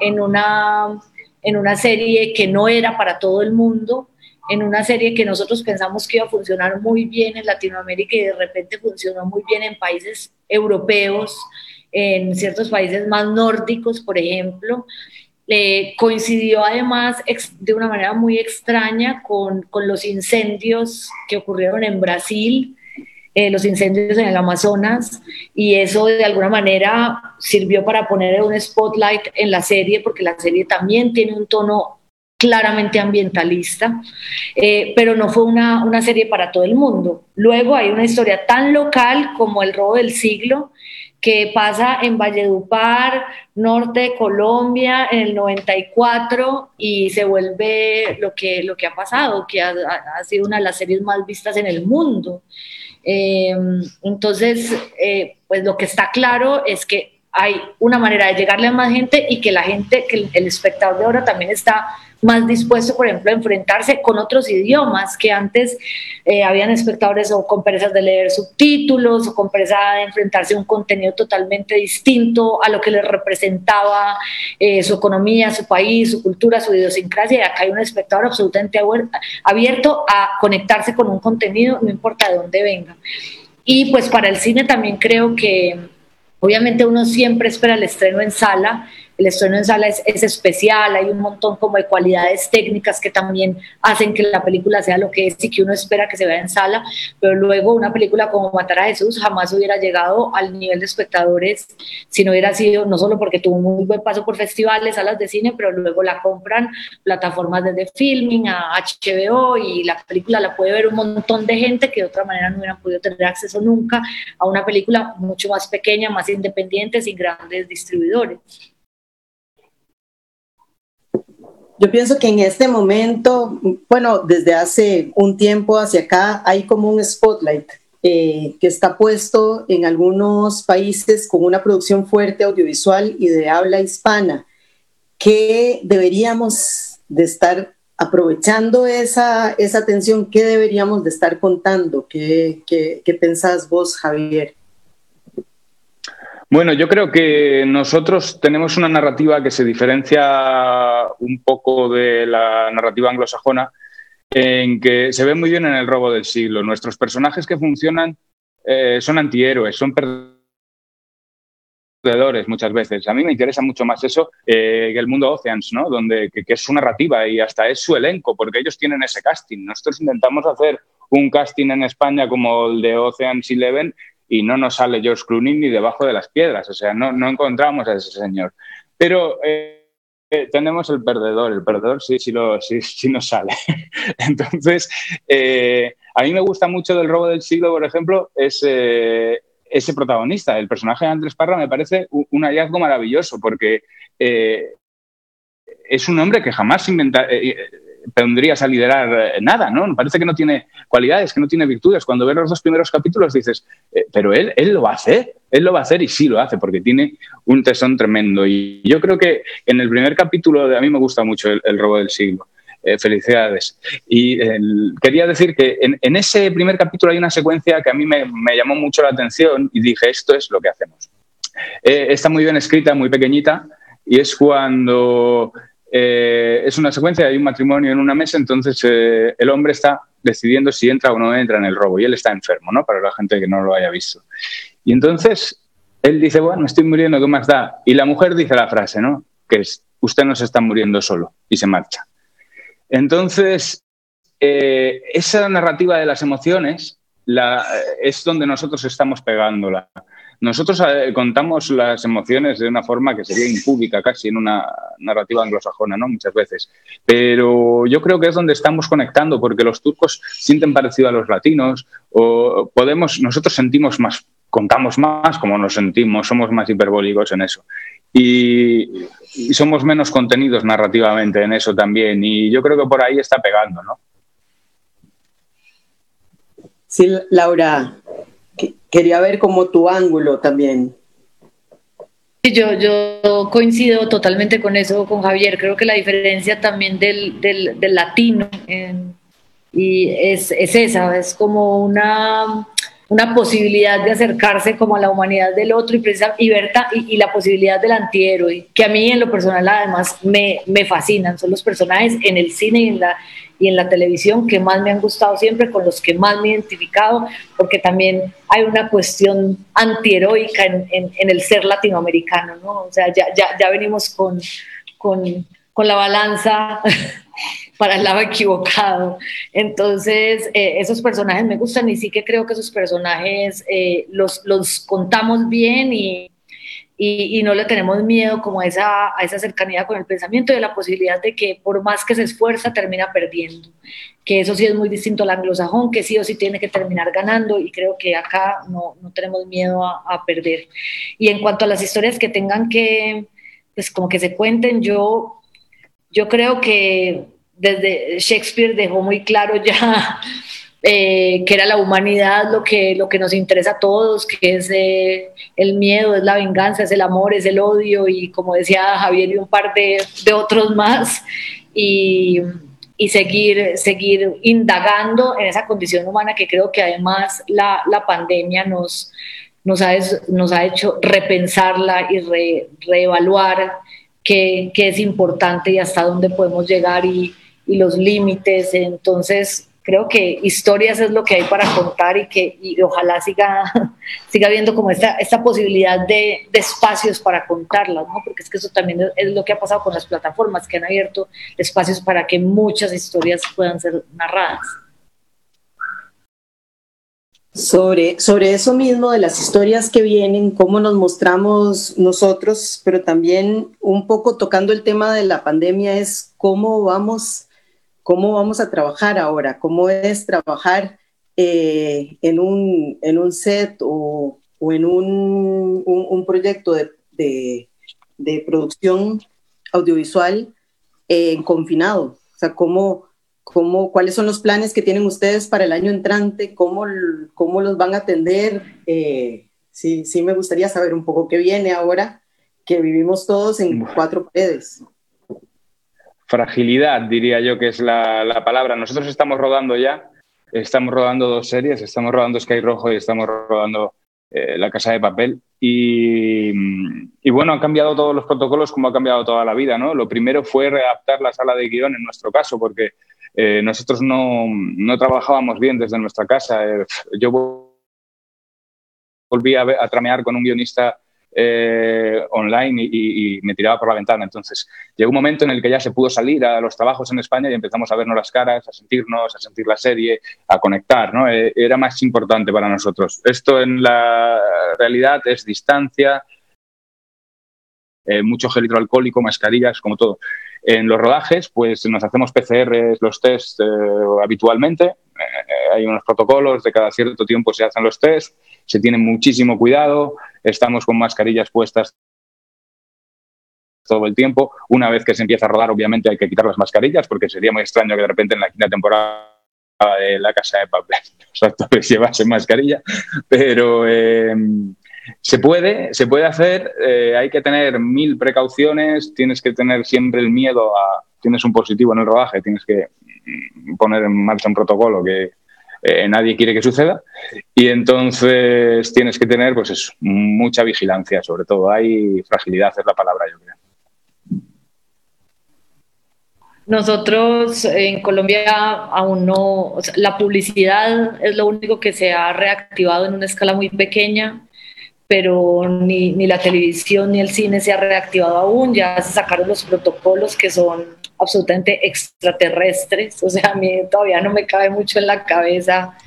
en una, en una serie que no era para todo el mundo, en una serie que nosotros pensamos que iba a funcionar muy bien en Latinoamérica y de repente funcionó muy bien en países europeos, en ciertos países más nórdicos, por ejemplo. Eh, coincidió además de una manera muy extraña con, con, los incendios que ocurrieron en Brasil, eh, los incendios en el Amazonas, y eso de alguna manera sirvió para poner un spotlight en la serie, porque la serie también tiene un tono claramente ambientalista, eh, pero no fue una, una, serie para todo el mundo. Luego hay una historia tan local como El robo del siglo, que pasa en Valledupar, norte de Colombia, en el 94, y se vuelve lo que, lo que ha pasado, que ha, sido una de las series más vistas en el mundo. Eh, entonces, eh, pues lo que está claro es que hay una manera de llegarle a más gente y que la gente, que el, espectador de ahora también está más dispuesto, por ejemplo, a enfrentarse con otros idiomas que antes eh, habían espectadores o con perezas de leer subtítulos o con pereza de enfrentarse a un contenido totalmente distinto a lo que les representaba eh, su economía, su país, su cultura, su idiosincrasia. Y acá hay un espectador absolutamente abierto a conectarse con un contenido, no importa de dónde venga. Y pues para el cine también creo que obviamente uno siempre espera el estreno en sala, el estreno en sala es, especial, hay un montón como de cualidades técnicas que también hacen que la película sea lo que es y que uno espera que se vea en sala, pero luego una película como Matar a Jesús jamás hubiera llegado al nivel de espectadores si no hubiera sido, no solo porque tuvo un muy buen paso por festivales, salas de cine, pero luego la compran plataformas desde Filming a HBO y la película la puede ver un montón de gente que de otra manera no hubieran podido tener acceso nunca a una película mucho más pequeña, más independiente, sin grandes distribuidores. Yo pienso que en este momento, bueno, desde hace un tiempo hacia acá, hay como un spotlight eh, que está puesto en algunos países con una producción fuerte audiovisual y de habla hispana, que deberíamos de estar aprovechando esa, esa atención, ¿qué deberíamos de estar contando? ¿Qué, qué, qué pensás vos, Javier? Bueno, yo creo que nosotros tenemos una narrativa que se diferencia un poco de la narrativa anglosajona, en que se ve muy bien en el robo del siglo. Nuestros personajes que funcionan eh, son antihéroes, son perdedores muchas veces. A mí me interesa mucho más eso eh, que el mundo Oceans, ¿no? Donde que, es su narrativa y hasta es su elenco, porque ellos tienen ese casting. Nosotros intentamos hacer un casting en España como el de Oceans Eleven y no nos sale George Clooney ni debajo de las piedras, o sea, no, no encontramos a ese señor. Pero eh, eh, tenemos el perdedor, el perdedor sí, sí, sí, nos sale. Entonces, eh, a mí me gusta mucho del robo del siglo, por ejemplo, es ese protagonista, el personaje de Andrés Parra me parece un, hallazgo maravilloso porque es un hombre que jamás inventa, pondrías a liderar eh, nada, ¿no? Parece que no tiene cualidades, que no tiene virtudes. Cuando ves los dos primeros capítulos dices, eh, pero él, él lo va a hacer, él lo va a hacer y sí lo hace, porque tiene un tesón tremendo. Y yo creo que en el primer capítulo, a mí me gusta mucho el, robo del siglo. Eh, felicidades. Y quería decir que en, ese primer capítulo hay una secuencia que a mí me, me, llamó mucho la atención y dije, esto es lo que hacemos. está muy bien escrita, muy pequeñita, y es cuando eh, es una secuencia, hay un matrimonio en una mesa, entonces eh, el hombre está decidiendo si entra o no entra en el robo y él está enfermo, ¿no? Para la gente que no lo haya visto. Y entonces él dice, bueno, estoy muriendo, ¿qué más da? Y la mujer dice la frase, ¿no? Que es, usted no se está muriendo solo y se marcha. Entonces, eh, esa narrativa de las emociones es donde nosotros estamos pegándola. Nosotros eh, contamos las emociones de una forma que sería impública casi en una narrativa anglosajona, ¿no? Muchas veces. Pero yo creo que es donde estamos conectando, porque los turcos sienten parecido a los latinos, o podemos, nosotros sentimos más, contamos más como nos sentimos, somos más hiperbólicos en eso. Y, y somos menos contenidos narrativamente en eso también. Y yo creo que por ahí está pegando, ¿no? Sí, Laura, quería ver como tu ángulo también. Yo, yo coincido totalmente con eso, con Javier. Creo que la diferencia también del, del, latino y es, es, esa, es como una, una posibilidad de acercarse como a la humanidad del otro y, y, y, y, la posibilidad del antihéroe, que a mí en lo personal además me, me fascinan. Son los personajes en el cine y en la, y en la televisión que más me han gustado siempre, con los que más me he identificado, porque también hay una cuestión antiheroica en, en, el ser latinoamericano, ¿no? O sea, ya, ya, ya venimos con, con, con, la balanza para el lado equivocado. Entonces, eh, esos personajes me gustan y sí que creo que esos personajes eh, los, los contamos bien y, y, no le tenemos miedo como a esa, a esa cercanía con el pensamiento y a la posibilidad de que por más que se esfuerza termina perdiendo. Que eso sí es muy distinto al anglosajón, que sí o sí tiene que terminar ganando y creo que acá no, no tenemos miedo a, a, perder. Y en cuanto a las historias que tengan que, pues como que se cuenten, yo, yo creo que desde Shakespeare dejó muy claro ya eh, que era la humanidad lo que, lo que nos interesa a todos, que es eh, el miedo, es la venganza, es el amor, es el odio y como decía Javier y un par de, de otros más, y, y, seguir, seguir indagando en esa condición humana que creo que además la, la pandemia nos, nos, ha, nos ha hecho repensarla y reevaluar qué, qué es importante y hasta dónde podemos llegar y, y los límites. Entonces, creo que historias es lo que hay para contar y que y ojalá siga, siga viendo como esta, esta posibilidad de, de, espacios para contarlas, ¿no? porque es que eso también es lo que ha pasado con las plataformas, que han abierto espacios para que muchas historias puedan ser narradas. Sobre, sobre eso mismo de las historias que vienen, cómo nos mostramos nosotros, pero también un poco tocando el tema de la pandemia es cómo vamos cómo vamos a trabajar ahora, cómo es trabajar eh, en, un, en, un, set o, o en un, un, un proyecto de, de, de, producción audiovisual eh, en confinado. O sea, cómo, cómo, cuáles son los planes que tienen ustedes para el año entrante, cómo, cómo los van a atender. Eh, sí, sí me gustaría saber un poco qué viene ahora que vivimos todos en cuatro paredes fragilidad, diría yo que es la, la, palabra. Nosotros estamos rodando ya, estamos rodando dos series, estamos rodando Sky Rojo y estamos rodando eh, La Casa de Papel. Y, y, bueno, han cambiado todos los protocolos como ha cambiado toda la vida. ¿no? Lo primero fue readaptar la sala de guion en nuestro caso, porque eh, nosotros no, no, trabajábamos bien desde nuestra casa. Eh, yo volví a tramear con un guionista eh, online y, me tiraba por la ventana. Entonces, llegó un momento en el que ya se pudo salir a los trabajos en España y empezamos a vernos las caras, a sentirnos, a sentir la serie, a conectar. ¿no? Eh, era más importante para nosotros. Esto en la realidad es distancia, eh, mucho gel hidroalcohólico, mascarillas, como todo. En los rodajes, pues nos hacemos PCR, los test eh, habitualmente. Eh, hay unos protocolos, de cada cierto tiempo se hacen los test, se tiene muchísimo cuidado, estamos con mascarillas puestas todo el tiempo. Una vez que se empieza a rodar, obviamente hay que quitar las mascarillas porque sería muy extraño que de repente en la quinta temporada de La Casa de Papel los actores llevasen mascarilla, pero eh, se puede, se puede hacer, eh, hay que tener mil precauciones, tienes que tener siempre el miedo a, tienes un positivo en el rodaje, tienes que poner en marcha un protocolo que eh, nadie quiere que suceda. Y entonces tienes que tener pues mucha vigilancia, sobre todo. Hay fragilidad, es la palabra yo creo. Nosotros en Colombia aún no, o sea, la publicidad es lo único que se ha reactivado en una escala muy pequeña pero ni, ni, la televisión ni el cine se ha reactivado aún, ya se sacaron los protocolos que son absolutamente extraterrestres, o sea, a mí todavía no me cabe mucho en la cabeza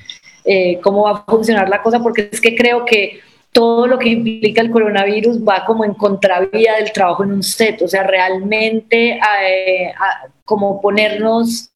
eh, cómo va a funcionar la cosa, porque es que creo que todo lo que implica el coronavirus va como en contravía del trabajo en un set, o sea, realmente eh, como ponernos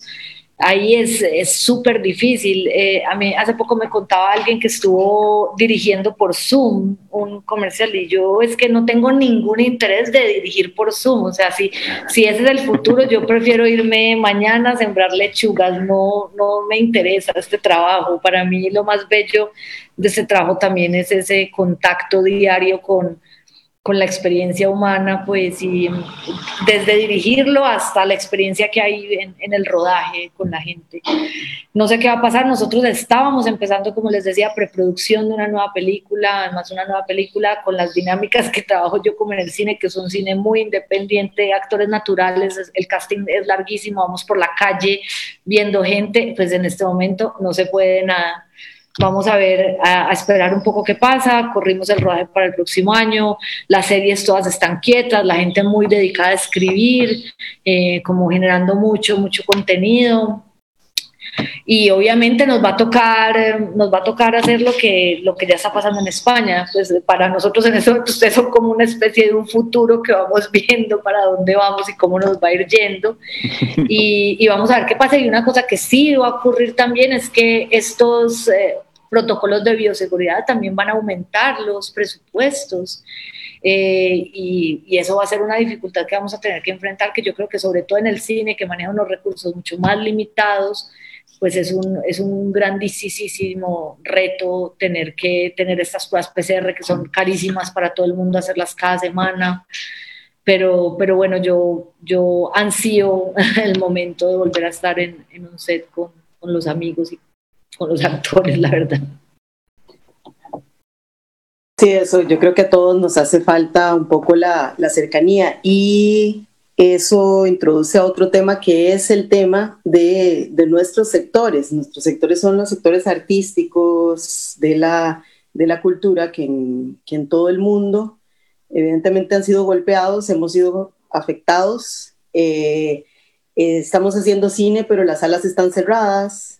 ahí es súper difícil. Eh, a mí hace poco me contaba alguien que estuvo dirigiendo por Zoom un comercial y yo es que no tengo ningún interés de dirigir por Zoom. O sea, si, si ese es el futuro, yo prefiero irme mañana a sembrar lechugas. No, no me interesa este trabajo. Para mí lo más bello de este trabajo también es ese contacto diario con con la experiencia humana, pues, y desde dirigirlo hasta la experiencia que hay en, en, el rodaje con la gente. No sé qué va a pasar, nosotros estábamos empezando, como les decía, preproducción de una nueva película, además una nueva película con las dinámicas que trabajo yo como en el cine, que es un cine muy independiente, actores naturales, el casting es larguísimo, vamos por la calle viendo gente, pues en este momento no se puede nada Vamos a ver, a, a, esperar un poco qué pasa. Corrimos el rodaje para el próximo año. Las series todas están quietas, la gente muy dedicada a escribir, eh, como generando mucho, mucho contenido. Y obviamente nos va a tocar, nos va a tocar hacer lo que, lo que ya está pasando en España. Pues para nosotros en eso ustedes son como una especie de un futuro que vamos viendo para dónde vamos y cómo nos va a ir yendo. Y, y vamos a ver qué pasa. Y una cosa que sí va a ocurrir también es que estos eh, protocolos de bioseguridad también van a aumentar los presupuestos. Eh, y, y, eso va a ser una dificultad que vamos a tener que enfrentar, que yo creo que sobre todo en el cine, que maneja unos recursos mucho más limitados, pues es un, es un grandísimo reto tener que tener estas pruebas PCR que son carísimas para todo el mundo, hacerlas cada semana. Pero, pero bueno, yo, yo ansío el momento de volver a estar en, en un set con, con los amigos y con los actores, la verdad. Sí, eso, yo creo que a todos nos hace falta un poco la, la cercanía y eso introduce a otro tema que es el tema de, de, nuestros sectores. Nuestros sectores son los sectores artísticos de la, de la cultura que en, que en, todo el mundo evidentemente han sido golpeados, hemos sido afectados. Eh, eh, estamos haciendo cine, pero las salas están cerradas.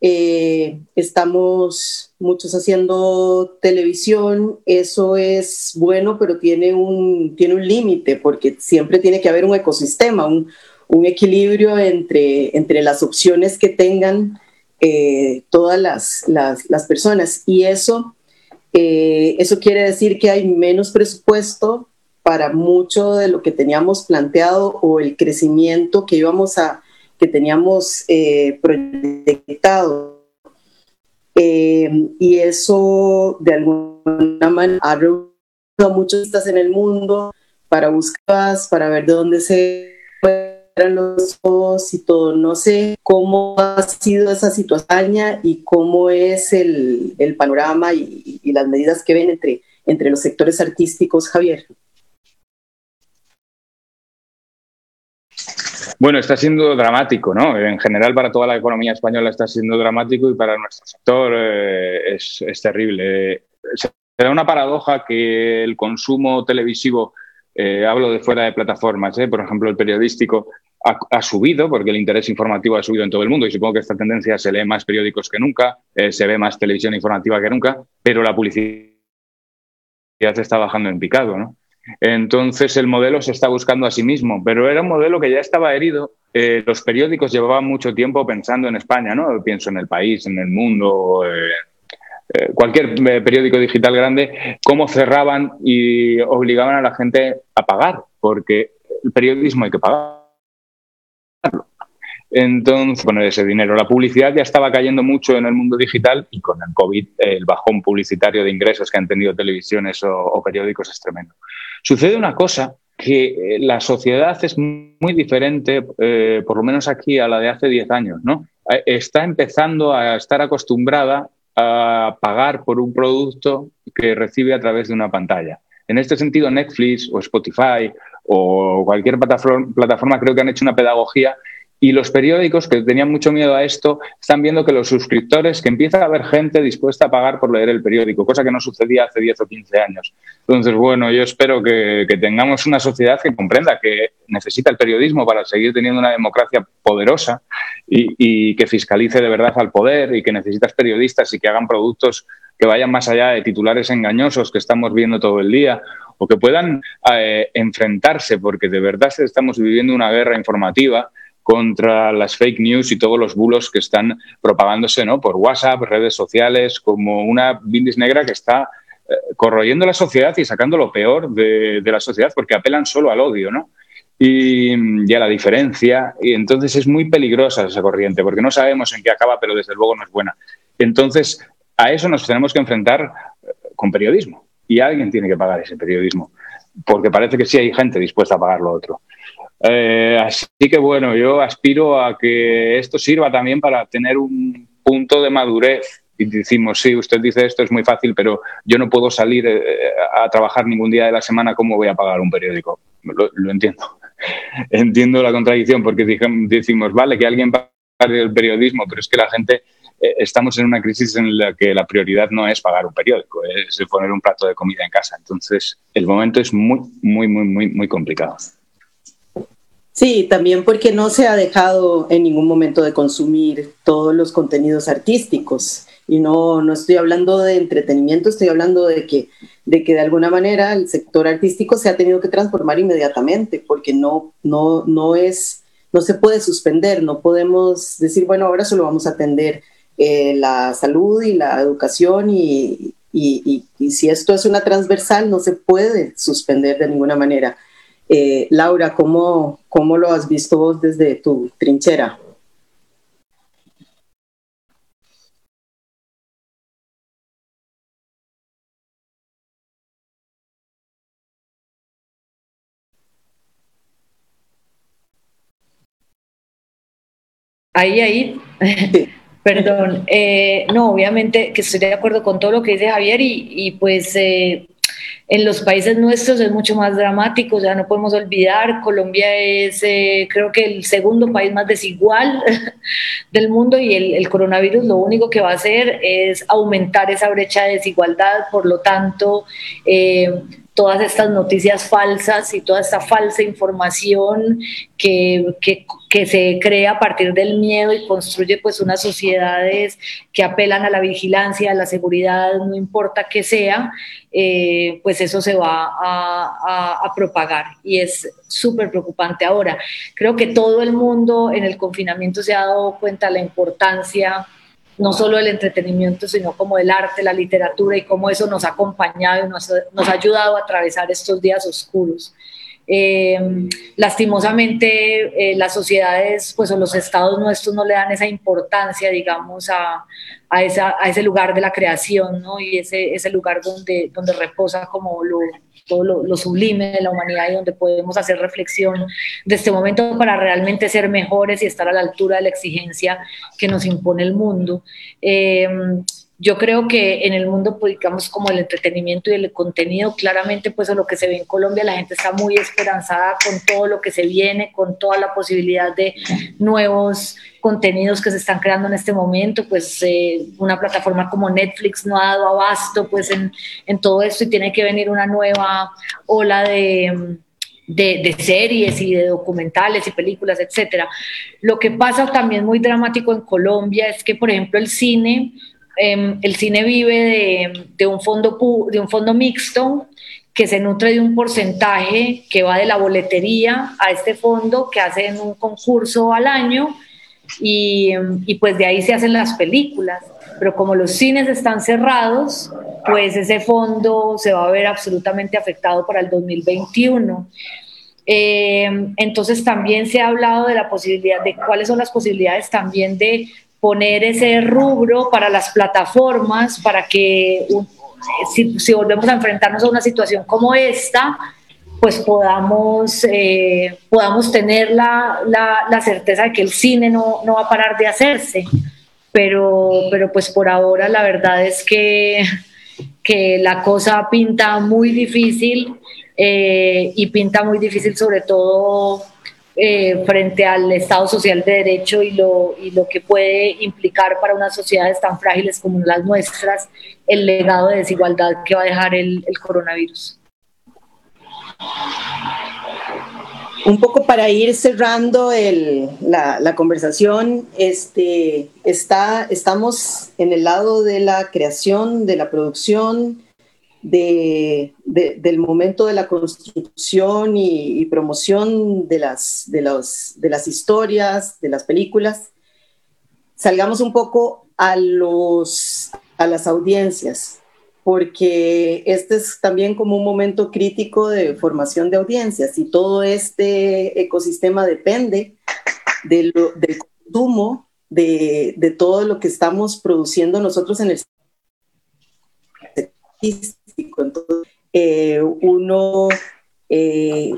Eh, estamos muchos haciendo televisión, eso es bueno, pero tiene un, tiene un límite, porque siempre tiene que haber un ecosistema, un, un equilibrio entre, entre las opciones que tengan eh, todas las, las, las, personas. Y eso, eh, eso quiere decir que hay menos presupuesto para mucho de lo que teníamos planteado o el crecimiento que íbamos a, que teníamos eh, proyectado. Eh, y eso de alguna manera ha reunido a muchos en el mundo para buscar, para ver de dónde se fueran los ojos y todo. No sé cómo ha sido esa situación y cómo es el, el panorama y, y, las medidas que ven entre, entre los sectores artísticos, Javier. Bueno, está siendo dramático, ¿no? En general para toda la economía española está siendo dramático y para nuestro sector eh, es, terrible. Será una paradoja que el consumo televisivo, eh, hablo de fuera de plataformas, ¿eh? por ejemplo el periodístico, ha, ha, subido porque el interés informativo ha subido en todo el mundo y supongo que esta tendencia se lee más periódicos que nunca, eh, se ve más televisión informativa que nunca, pero la publicidad está bajando en picado, ¿no? Entonces el modelo se está buscando a sí mismo, pero era un modelo que ya estaba herido. Eh, los periódicos llevaban mucho tiempo pensando en España, ¿no? Pienso en el país, en el mundo, eh, eh, cualquier periódico digital grande, cómo cerraban y obligaban a la gente a pagar, porque el periodismo hay que pagarlo. Entonces, poner ese dinero. La publicidad ya estaba cayendo mucho en el mundo digital y con el COVID el bajón publicitario de ingresos que han tenido televisiones o periódicos es tremendo. Sucede una cosa que eh, la sociedad es muy diferente, eh, por lo menos aquí, a la de hace 10 años, ¿no? Eh, está empezando a estar acostumbrada a pagar por un producto que recibe a través de una pantalla. En este sentido, Netflix o Spotify o cualquier plataforma, plataforma creo que han hecho una pedagogía y los periódicos que tenían mucho miedo a esto están viendo que los suscriptores, que empieza a haber gente dispuesta a pagar por leer el periódico, cosa que no sucedía hace 10 o 15 años. Entonces, bueno, yo espero que, tengamos una sociedad que comprenda que necesita el periodismo para seguir teniendo una democracia poderosa y, y que fiscalice de verdad al poder y que necesitas periodistas y que hagan productos que vayan más allá de titulares engañosos que estamos viendo todo el día o que puedan eh, enfrentarse, porque de verdad estamos viviendo una guerra informativa contra las fake news y todos los bulos que están propagándose ¿no? por WhatsApp, redes sociales, como una bindis negra que está eh, corroyendo la sociedad y sacando lo peor de, la sociedad porque apelan solo al odio ¿no? y, y, a la diferencia. Y entonces es muy peligrosa esa corriente porque no sabemos en qué acaba, pero desde luego no es buena. Entonces a eso nos tenemos que enfrentar eh, con periodismo y alguien tiene que pagar ese periodismo porque parece que sí hay gente dispuesta a pagar lo otro. Eh, así que bueno, yo aspiro a que esto sirva también para tener un punto de madurez. Y decimos, sí, usted dice esto es muy fácil, pero yo no puedo salir eh, a trabajar ningún día de la semana, ¿cómo voy a pagar un periódico? Lo, entiendo. entiendo la contradicción porque decimos, vale, que alguien pague el periodismo, pero es que la gente eh, estamos en una crisis en la que la prioridad no es pagar un periódico, es poner un plato de comida en casa. Entonces, el momento es muy, muy, muy, muy, muy complicado. Sí, también porque no se ha dejado en ningún momento de consumir todos los contenidos artísticos. Y no, no estoy hablando de entretenimiento, estoy hablando de que, de que de alguna manera el sector artístico se ha tenido que transformar inmediatamente, porque no, no, no, es, no se puede suspender, no podemos decir, bueno, ahora solo vamos a atender eh, la salud y la educación y, y, y, y si esto es una transversal no se puede suspender de ninguna manera. Eh, Laura, ¿cómo, ¿cómo lo has visto vos desde tu trinchera? Ahí, ahí. Perdón. Eh, no, obviamente que estoy de acuerdo con todo lo que dice Javier y, y pues eh, en los países nuestros es mucho más dramático, sea, no podemos olvidar, Colombia es eh, creo que el segundo país más desigual del mundo y el, el, coronavirus lo único que va a hacer es aumentar esa brecha de desigualdad, por lo tanto, eh, todas estas noticias falsas y toda esta falsa información que, que, se crea a partir del miedo y construye pues unas sociedades que apelan a la vigilancia, a la seguridad, no importa qué sea, eh, pues eso se va a, a, a propagar y es súper preocupante. Ahora, creo que todo el mundo en el confinamiento se ha dado cuenta de la importancia no solo del entretenimiento, sino como del arte, la literatura y cómo eso nos ha acompañado y nos, nos ha ayudado a atravesar estos días oscuros. Eh, lastimosamente, eh, las sociedades, pues o los estados nuestros no le dan esa importancia, digamos, a, a, esa, a ese lugar de la creación, ¿no? Y ese, ese lugar donde, donde reposa como lo, todo lo, sublime de la humanidad y donde podemos hacer reflexión de este momento para realmente ser mejores y estar a la altura de la exigencia que nos impone el mundo. Eh, yo creo que en el mundo, pues, digamos, como el entretenimiento y el contenido, claramente, pues, a lo que se ve en Colombia, la gente está muy esperanzada con todo lo que se viene, con toda la posibilidad de nuevos contenidos que se están creando en este momento, pues eh, una plataforma como Netflix no ha dado abasto pues en, en todo esto y tiene que venir una nueva ola de, de, de, series y de documentales y películas, etcétera. Lo que pasa también muy dramático en Colombia es que, por ejemplo, el cine, eh, el cine vive de, un fondo, de un fondo mixto que se nutre de un porcentaje que va de la boletería a este fondo que hacen un concurso al año y, pues de ahí se hacen las películas. Pero como los cines están cerrados, pues ese fondo se va a ver absolutamente afectado para el 2021. Eh, entonces también se ha hablado de la posibilidad, de cuáles son las posibilidades también de poner ese rubro para las plataformas, para que si, si volvemos a enfrentarnos a una situación como esta, pues podamos, eh, podamos tener la, la, la, certeza de que el cine no, no, va a parar de hacerse. Pero, pero pues por ahora la verdad es que, que la cosa pinta muy difícil eh, y pinta muy difícil sobre todo eh, frente al Estado Social de Derecho y lo, y lo que puede implicar para unas sociedades tan frágiles como las nuestras el legado de desigualdad que va a dejar el, el coronavirus. Un poco para ir cerrando el, la, la, conversación, este, está, estamos en el lado de la creación, de la producción, de, de, del momento de la construcción y, y promoción de las, de, los, de las historias, de las películas. Salgamos un poco a, los, a las audiencias porque este es también como un momento crítico de formación de audiencias y todo este ecosistema depende de lo, del consumo de, de, todo lo que estamos produciendo nosotros en el Entonces, eh, uno eh,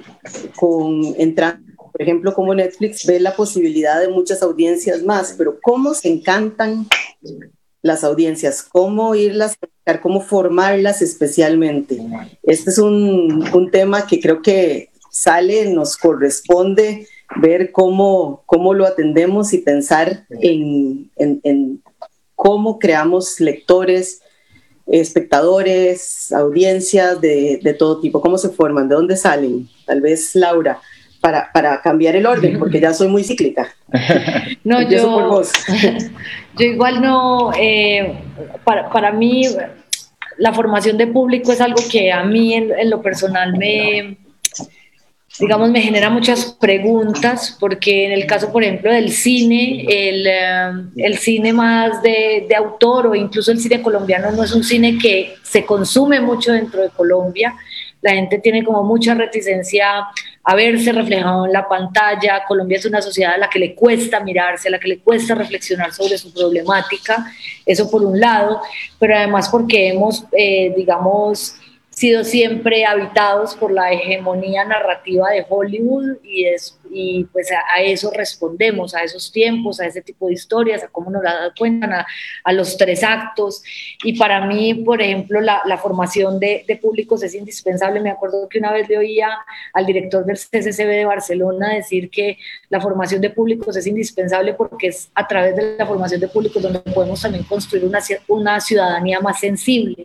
con entrando, por ejemplo, como Netflix, ve la posibilidad de muchas audiencias más, pero cómo se encantan las audiencias, cómo irlas a buscar, cómo formarlas especialmente. Este es un, un, tema que creo que sale, nos corresponde ver cómo, cómo lo atendemos y pensar en, en, en cómo creamos lectores, espectadores, audiencias de, de, todo tipo, cómo se forman, de dónde salen. Tal vez Laura, para, para cambiar el orden, porque ya soy muy cíclica. No, yo, por vos. yo igual no, eh, para, para mí la formación de público es algo que a mí en, en, lo personal me, digamos, me genera muchas preguntas, porque en el caso, por ejemplo, del cine, el, el cine más de, de, autor o incluso el cine colombiano no es un cine que se consume mucho dentro de Colombia. La gente tiene como mucha reticencia a verse reflejado en la pantalla. Colombia es una sociedad a la que le cuesta mirarse, a la que le cuesta reflexionar sobre su problemática, eso por un lado, pero además porque hemos, eh, digamos, sido siempre habitados por la hegemonía narrativa de Hollywood y, es, y pues a, eso respondemos, a esos tiempos, a ese tipo de historias, a cómo nos la cuentan, a, a los tres actos. Y para mí, por ejemplo, la, la formación de, de, públicos es indispensable. Me acuerdo que una vez le oía al director del CCCB de Barcelona decir que la formación de públicos es indispensable porque es a través de la formación de públicos donde podemos también construir una, una ciudadanía más sensible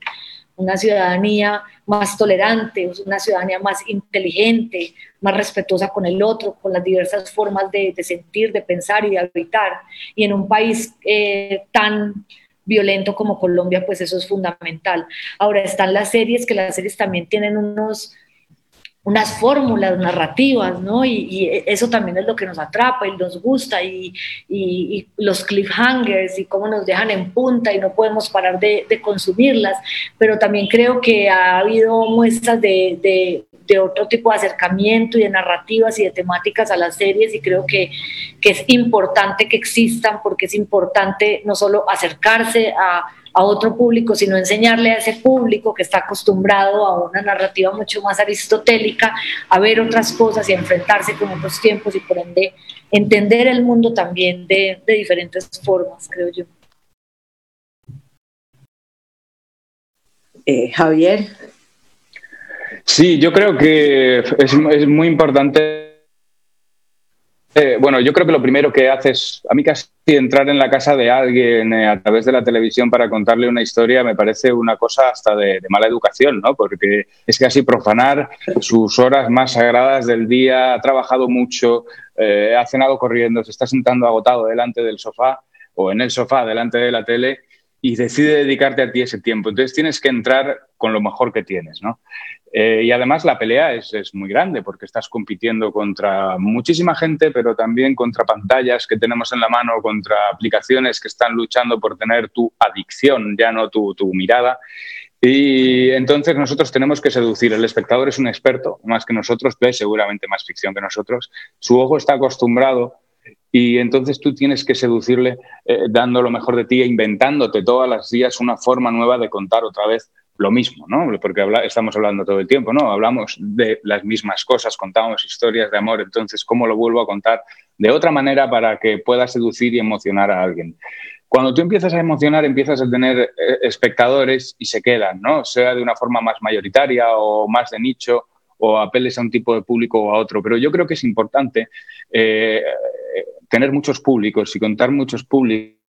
una ciudadanía más tolerante, una ciudadanía más inteligente, más respetuosa con el otro, con las diversas formas de, sentir, de pensar y de habitar. Y en un país eh, tan violento como Colombia, pues eso es fundamental. Ahora están las series, que las series también tienen unos unas fórmulas narrativas, ¿no? Y, eso también es lo que nos atrapa y nos gusta, y, y, los cliffhangers y cómo nos dejan en punta y no podemos parar de, consumirlas, pero también creo que ha habido muestras de, de, de, otro tipo de acercamiento y de narrativas y de temáticas a las series y creo que, que es importante que existan porque es importante no solo acercarse a a otro público, sino enseñarle a ese público que está acostumbrado a una narrativa mucho más aristotélica, a ver otras cosas y a enfrentarse con otros tiempos y por ende entender el mundo también de, diferentes formas, creo yo. Eh, Javier. Sí, yo creo que es, es muy importante eh, bueno, yo creo que lo primero que haces, a mí casi entrar en la casa de alguien eh, a través de la televisión para contarle una historia me parece una cosa hasta de, mala educación, ¿no? Porque es casi profanar sus horas más sagradas del día, ha trabajado mucho, eh, ha cenado corriendo, se está sentando agotado delante del sofá o en el sofá delante de la tele y decide dedicarte a ti ese tiempo. Entonces tienes que entrar con lo mejor que tienes, ¿no? Eh, y además la pelea es, muy grande porque estás compitiendo contra muchísima gente, pero también contra pantallas que tenemos en la mano, contra aplicaciones que están luchando por tener tu adicción, ya no tu, tu mirada. Y entonces nosotros tenemos que seducir. El espectador es un experto, más que nosotros, ve seguramente más ficción que nosotros. Su ojo está acostumbrado y entonces tú tienes que seducirle eh, dando lo mejor de ti e inventándote todas las días una forma nueva de contar otra vez lo mismo, ¿no? Porque estamos hablando todo el tiempo, ¿no? Hablamos de las mismas cosas, contamos historias de amor, entonces, ¿cómo lo vuelvo a contar de otra manera para que pueda seducir y emocionar a alguien? Cuando tú empiezas a emocionar, empiezas a tener eh, espectadores y se quedan, ¿no? Sea de una forma más mayoritaria o más de nicho o apeles a un tipo de público o a otro. Pero yo creo que es importante eh, tener muchos públicos y contar muchos públicos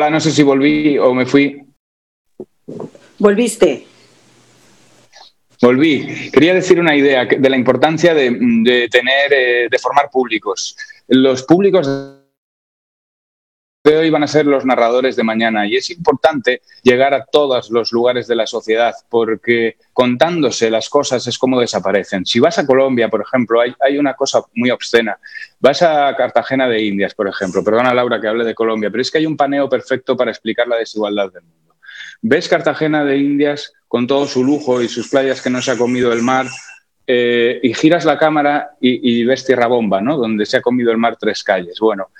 Hola, no sé si volví o me fui. Volviste. Volví. Quería decir una idea de la importancia de, tener, eh, de formar públicos. Los públicos de hoy van a ser los narradores de mañana y es importante llegar a todos los lugares de la sociedad porque contándose las cosas es como desaparecen. Si vas a Colombia, por ejemplo, hay, una cosa muy obscena. Vas a Cartagena de Indias, por ejemplo, perdona Laura que hable de Colombia, pero es que hay un paneo perfecto para explicar la desigualdad del mundo. Ves Cartagena de Indias con todo su lujo y sus playas que no se ha comido el mar, eh, y giras la cámara y, y, ves Tierra Bomba, ¿no? donde se ha comido el mar tres calles. Bueno,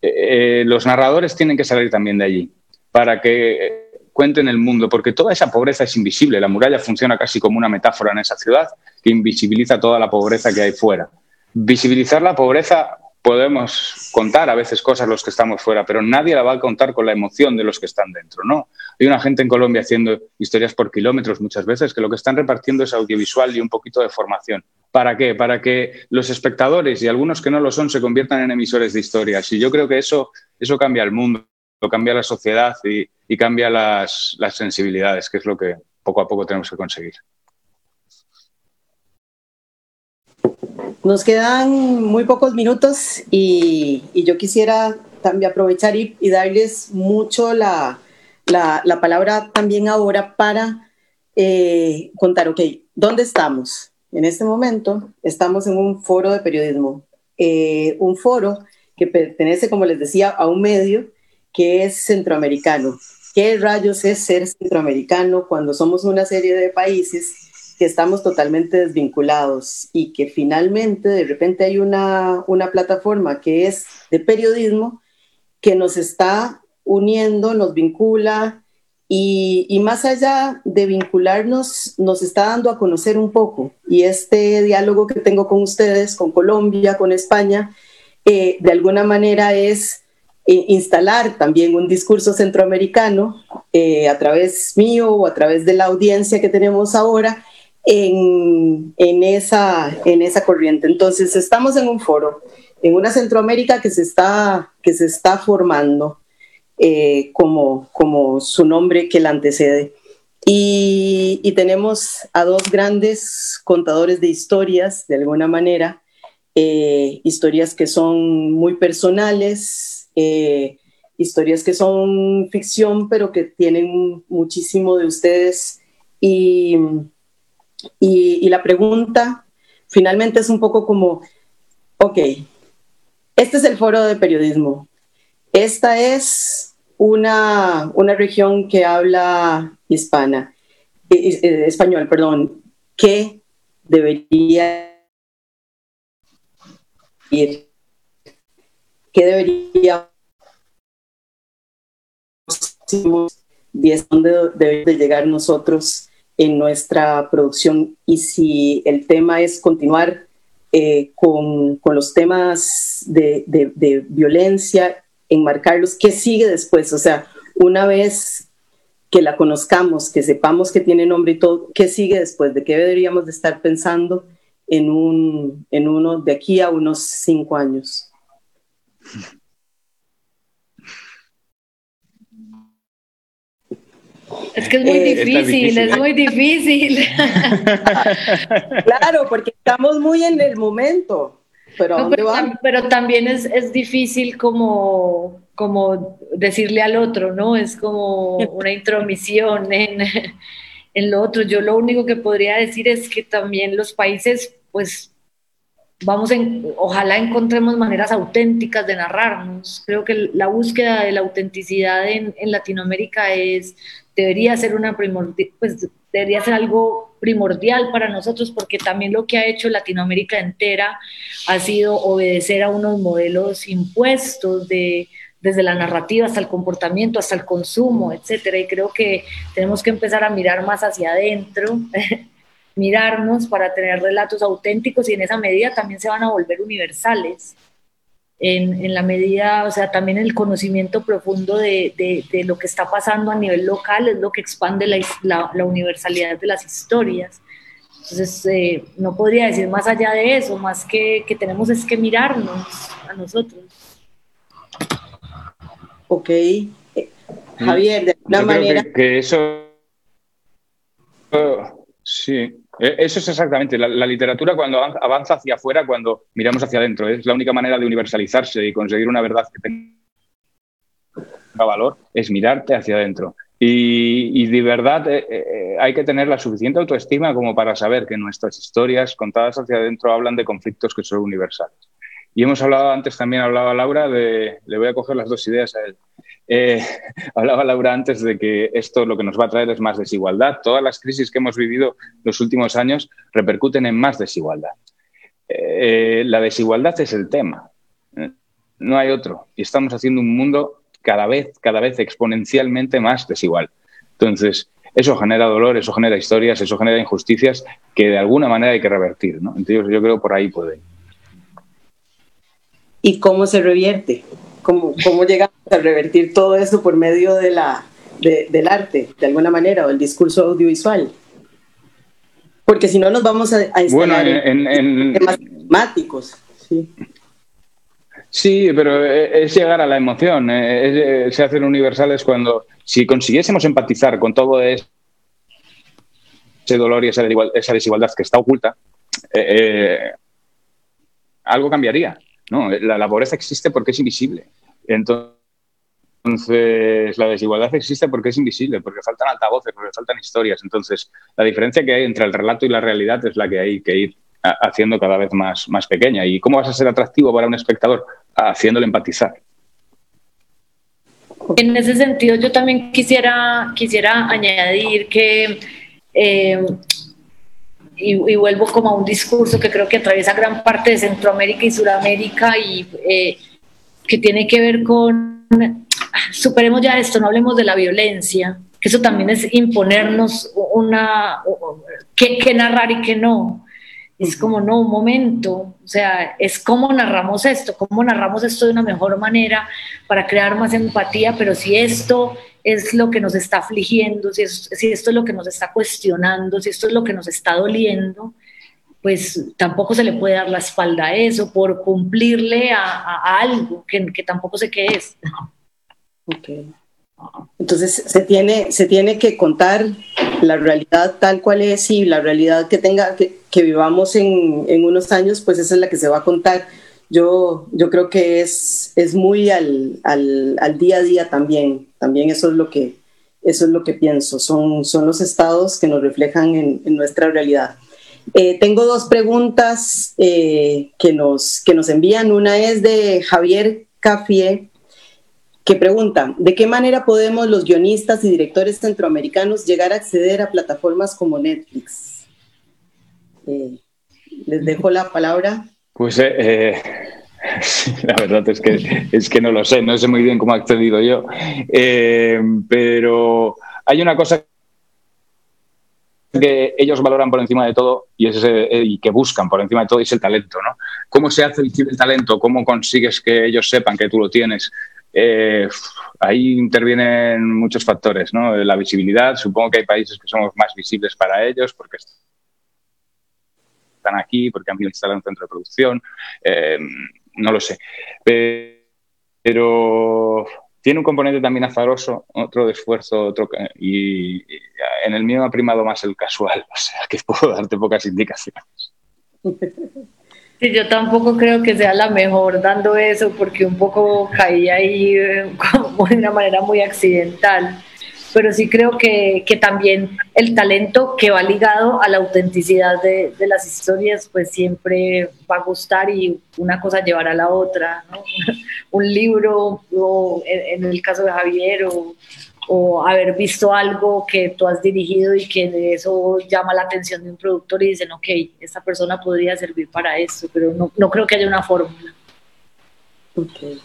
eh, los narradores tienen que salir también de allí para que eh, cuenten el mundo, porque toda esa pobreza es invisible. La muralla funciona casi como una metáfora en esa ciudad que invisibiliza toda la pobreza que hay fuera. Visibilizar la pobreza podemos contar a veces cosas los que estamos fuera, pero nadie la va a contar con la emoción de los que están dentro, ¿no? Hay una gente en Colombia haciendo historias por kilómetros muchas veces que lo que están repartiendo es audiovisual y un poquito de formación. ¿Para qué? Para que los espectadores y algunos que no lo son se conviertan en emisores de historias. Y yo creo que eso, eso cambia el mundo, cambia la sociedad y, cambia las sensibilidades, que es lo que poco a poco tenemos que conseguir. Nos quedan muy pocos minutos y, yo quisiera también aprovechar y, darles mucho la, la, la, palabra también ahora para eh, contar, ok, ¿dónde estamos? En este momento estamos en un foro de periodismo, eh, un foro que pertenece, como les decía, a un medio que es centroamericano. ¿Qué rayos es ser centroamericano cuando somos una serie de países que estamos totalmente desvinculados y que finalmente de repente hay una, una plataforma que es de periodismo que nos está uniendo, nos vincula y, más allá de vincularnos, nos está dando a conocer un poco. Y este diálogo que tengo con ustedes, con Colombia, con España, eh, de alguna manera es eh, instalar también un discurso centroamericano eh, a través mío o a través de la audiencia que tenemos ahora en, en, esa, en esa corriente. Entonces, estamos en un foro, en una Centroamérica que se está, que se está formando. Eh, como, como su nombre que la antecede. Y, tenemos a dos grandes contadores de historias, de alguna manera, eh, historias que son muy personales, eh, historias que son ficción, pero que tienen muchísimo de ustedes. Y, y la pregunta finalmente es un poco como, ok, este es el foro de periodismo. Esta es una, una región que habla hispana, eh, español, perdón, que debería ir, que debería dónde debe de llegar nosotros en nuestra producción y si el tema es continuar eh, con, con, los temas de, de, violencia enmarcarlos, ¿qué sigue después? O sea, una vez que la conozcamos, que sepamos que tiene nombre y todo, ¿qué sigue después? ¿De qué deberíamos de estar pensando en, un, en uno de aquí a unos cinco años? Es que es muy eh, difícil, es muy difícil. claro, porque estamos muy en el momento. Pero, también es, es, difícil como, como decirle al otro, ¿no? Es como una intromisión en, en lo otro. Yo lo único que podría decir es que también los países, pues, vamos en, ojalá encontremos maneras auténticas de narrarnos. Creo que la búsqueda de la autenticidad en, en Latinoamérica es, debería ser una primordial, pues debería ser algo primordial para nosotros porque también lo que ha hecho Latinoamérica entera ha sido obedecer a unos modelos impuestos de desde la narrativa hasta el comportamiento, hasta el consumo, etcétera. Y creo que tenemos que empezar a mirar más hacia adentro, mirarnos para tener relatos auténticos y en esa medida también se van a volver universales en, la medida, o sea, también el conocimiento profundo de, de, lo que está pasando a nivel local es lo que expande la, la, universalidad de las historias. Entonces, eh, no podría decir más allá de eso, más que, que tenemos es que mirarnos a nosotros. Ok. Eh, Javier, de alguna manera... que eso... Sí, eso es exactamente. La, literatura cuando avanza hacia afuera, cuando miramos hacia adentro, es la única manera de universalizarse y conseguir una verdad que tenga valor, es mirarte hacia adentro. Y, de verdad eh, eh, hay que tener la suficiente autoestima como para saber que nuestras historias contadas hacia adentro hablan de conflictos que son universales. Y hemos hablado antes, también hablaba Laura, de, le voy a coger las dos ideas a él. Eh, hablaba Laura antes de que esto lo que nos va a traer es más desigualdad. Todas las crisis que hemos vivido los últimos años repercuten en más desigualdad. Eh, la desigualdad es el tema, no hay otro. Y estamos haciendo un mundo cada vez, cada vez exponencialmente más desigual. Entonces, eso genera dolor, eso genera historias, eso genera injusticias que de alguna manera hay que revertir. Entonces, yo creo que por ahí puede. ¿Y cómo se revierte? ¿Cómo, cómo llegamos a revertir todo eso por medio de la, del arte, de alguna manera, o el discurso audiovisual? Porque si no nos vamos a, a instalar en, temas temáticos. Sí. Sí, pero es llegar a la emoción. Eh, se hacen universales cuando, si consiguiésemos empatizar con todo ese dolor y esa desigualdad, que está oculta, eh, eh, algo cambiaría. No, la, pobreza existe porque es invisible. Entonces, la desigualdad existe porque es invisible, porque faltan altavoces, porque faltan historias. Entonces, la diferencia que hay entre el relato y la realidad es la que hay que ir haciendo cada vez más, más pequeña. ¿Y cómo vas a ser atractivo para un espectador? Haciéndole empatizar. En ese sentido, yo también quisiera, quisiera añadir que eh, y, vuelvo como a un discurso que creo que atraviesa gran parte de Centroamérica y Sudamérica y eh, que tiene que ver con superemos ya esto, no hablemos de la violencia, que eso también es imponernos una, qué narrar y qué no. Es como, no, un momento, o sea, es cómo narramos esto, cómo narramos esto de una mejor manera para crear más empatía, pero si esto es lo que nos está afligiendo, si, si esto es lo que nos está cuestionando, si esto es lo que nos está doliendo, pues tampoco se le puede dar la espalda a eso por cumplirle a, algo que, que, tampoco sé qué es. Okay. Entonces se tiene, se tiene que contar la realidad tal cual es y la realidad que tenga que, que vivamos en, en, unos años, pues esa es la que se va a contar. Yo, yo creo que es, es muy al, al, al, día a día también. También eso es lo que, eso es lo que pienso. Son, son los estados que nos reflejan en, nuestra realidad. Eh, tengo dos preguntas eh, que, nos, que nos envían. Una es de Javier Cafié que pregunta, ¿de qué manera podemos los guionistas y directores centroamericanos llegar a acceder a plataformas como Netflix? Eh, les dejo la palabra. Pues eh, la verdad es que, es que no lo sé, no sé muy bien cómo he accedido yo, pero hay una cosa que ellos valoran por encima de todo y, es y que buscan por encima de todo es el talento, ¿no? ¿Cómo se hace visible el talento? ¿Cómo consigues que ellos sepan que tú lo tienes? Eh, ahí intervienen muchos factores, ¿no? La visibilidad, supongo que hay países que somos más visibles para ellos porque están aquí, porque han instalado un centro de producción, eh, no lo sé. Pero tiene un componente también azaroso, otro de esfuerzo, otro y, en el mío ha primado más el casual, o sea que puedo darte pocas indicaciones. Sí, yo tampoco creo que sea la mejor dando eso porque un poco caí ahí eh, como de una manera muy accidental. Pero sí creo que, que también el talento que va ligado a la autenticidad de, de, las historias, pues siempre va a gustar y una cosa llevará a la otra. un libro, o en, en el caso de Javier, o, o haber visto algo que tú has dirigido y que de eso llama la atención de un productor y dicen, ok, esta persona podría servir para esto, pero no, no creo que haya una fórmula. Okay.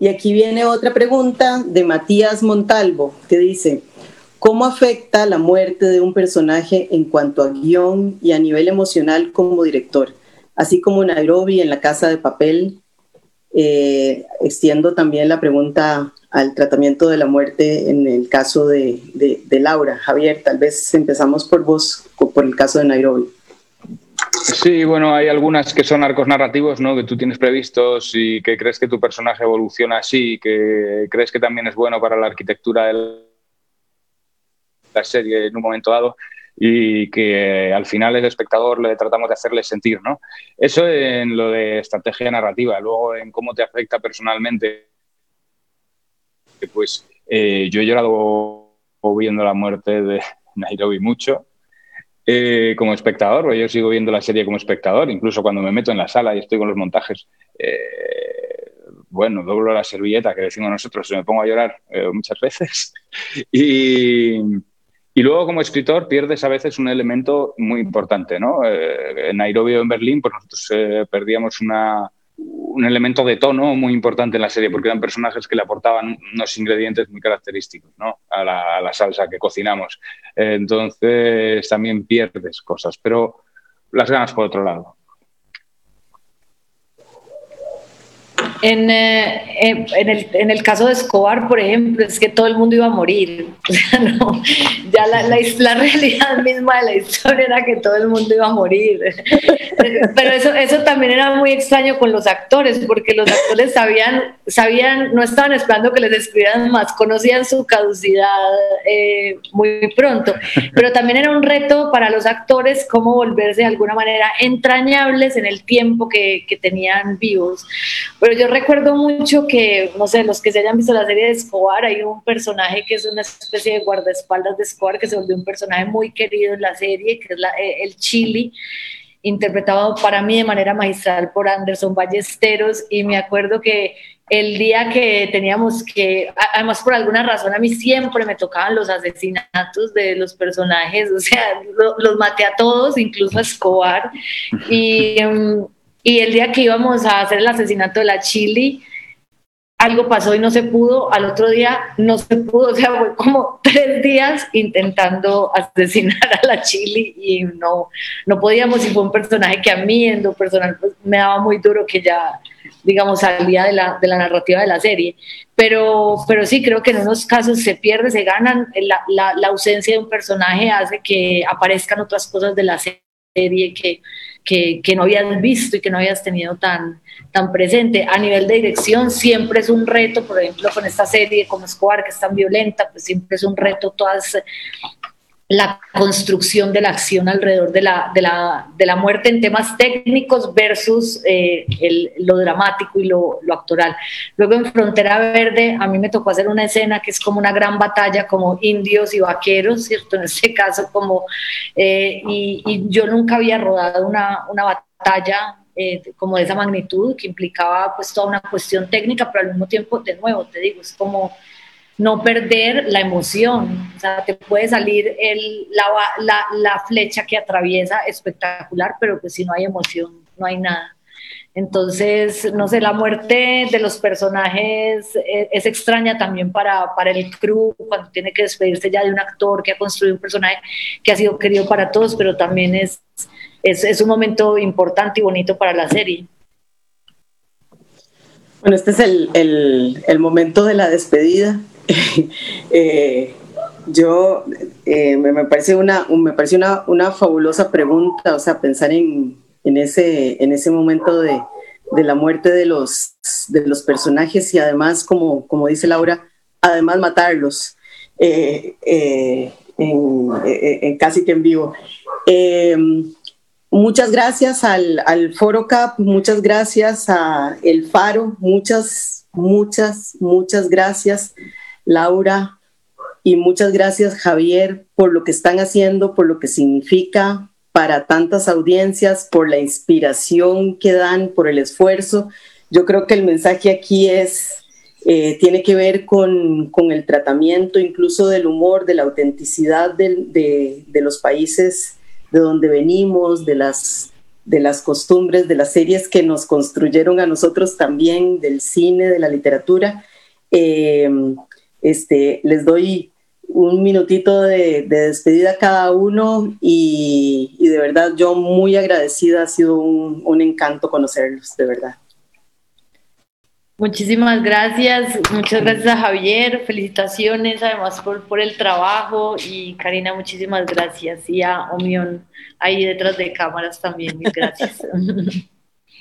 Y aquí viene otra pregunta de Matías Montalvo, que dice, ¿cómo afecta la muerte de un personaje en cuanto a guion y a nivel emocional como director? Así como Nairobi en la casa de papel, eh, extiendo también la pregunta al tratamiento de la muerte en el caso de, de, Laura. Javier, tal vez empezamos por vos, por el caso de Nairobi. Sí, bueno, hay algunas que son arcos narrativos, ¿no? Que tú tienes previstos y que crees que tu personaje evoluciona así, que crees que también es bueno para la arquitectura de la serie en un momento dado y que al final el espectador le tratamos de hacerle sentir, ¿no? Eso en lo de estrategia narrativa, luego en cómo te afecta personalmente pues eh, yo he llorado viendo la muerte de Nairobi mucho. Eh, como espectador, yo sigo viendo la serie como espectador, incluso cuando me meto en la sala y estoy con los montajes, eh, bueno, doblo la servilleta que decimos nosotros, me pongo a llorar muchas veces. y, y, luego como escritor pierdes a veces un elemento muy importante, ¿no? en Nairobi o en Berlín, pues nosotros perdíamos una, un elemento de tono muy importante en la serie, porque eran personajes que le aportaban unos ingredientes muy característicos ¿no? a, la, a, la, salsa que cocinamos. Entonces también pierdes cosas, pero las ganas por otro lado. En, eh, en, el, en, el, caso de Escobar, por ejemplo, es que todo el mundo iba a morir. no, ya la, la, la, realidad misma de la historia era que todo el mundo iba a morir. Pero eso, eso también era muy extraño con los actores, porque los actores sabían, sabían no estaban esperando que les escribieran más, conocían su caducidad eh, muy pronto. Pero también era un reto para los actores cómo volverse de alguna manera entrañables en el tiempo que, que tenían vivos. Pero yo recuerdo mucho que, no sé, los que se hayan visto la serie de Escobar, hay un personaje que es una especie de guardaespaldas de Escobar que se volvió un personaje muy querido en la serie, que es la, eh, el Chili interpretado para mí de manera magistral por Anderson Ballesteros. Y me acuerdo que el día que teníamos que, además por alguna razón a mí siempre me tocaban los asesinatos de los personajes, o sea, los maté a todos, incluso a Escobar. Y... Um, y el día que íbamos a hacer el asesinato de la Chili, algo pasó y no se pudo, al otro día no se pudo, o sea, fue como tres días intentando asesinar a la Chili y no, no podíamos. Y fue un personaje que a mí en lo personal pues, me daba muy duro que ya, digamos, salía de la, de la narrativa de la serie. Pero, pero sí, creo que en unos casos se pierde, se ganan, la, la, la ausencia de un personaje hace que aparezcan otras cosas de la serie que, que, que no habías visto y que no habías tenido tan, tan presente. A nivel de dirección siempre es un reto, por ejemplo, con esta serie como Square, que es tan violenta, pues siempre es un reto todas la construcción de la acción alrededor de la, de la, de la muerte en temas técnicos versus eh, el, lo dramático y lo, lo, actoral. Luego en Frontera Verde a mí me tocó hacer una escena que es como una gran batalla como indios y vaqueros, ¿cierto? En este caso como, eh, y, yo nunca había rodado una, una batalla eh, como de esa magnitud que implicaba pues toda una cuestión técnica, pero al mismo tiempo, de nuevo, te digo, es como no perder la emoción, o sea, te puede salir el, la, la, la flecha que atraviesa espectacular, pero pues si no hay emoción, no hay nada. Entonces, no sé, la muerte de los personajes es, es, extraña también para, para el crew, cuando tiene que despedirse ya de un actor que ha construido un personaje que ha sido querido para todos, pero también es, es, es un momento importante y bonito para la serie. Bueno, este es el, el, el momento de la despedida. eh, yo eh, me, parece, una, me parece una, una, fabulosa pregunta, o sea, pensar en, en, ese, en ese momento de, de, la muerte de los, de los personajes y además, como, como dice Laura, además matarlos eh, casi que en vivo. Muchas gracias al, al, Foro Cap, muchas gracias a El Faro, muchas, muchas, muchas gracias, Laura, y muchas gracias, Javier, por lo que están haciendo, por lo que significa para tantas audiencias, por la inspiración que dan, por el esfuerzo. Yo creo que el mensaje aquí es, eh, tiene que ver con, con, el tratamiento incluso del humor, de la autenticidad de, de, de los países de donde venimos, de las, de las costumbres, de las series que nos construyeron a nosotros también, del cine, de la literatura. Eh, este, les doy un minutito de, de, despedida a cada uno y, y, de verdad yo muy agradecida, ha sido un, un encanto conocerlos, de verdad. Muchísimas gracias, muchas gracias a Javier, felicitaciones además por, por el trabajo y Karina, muchísimas gracias y a Omión ahí detrás de cámaras también, gracias.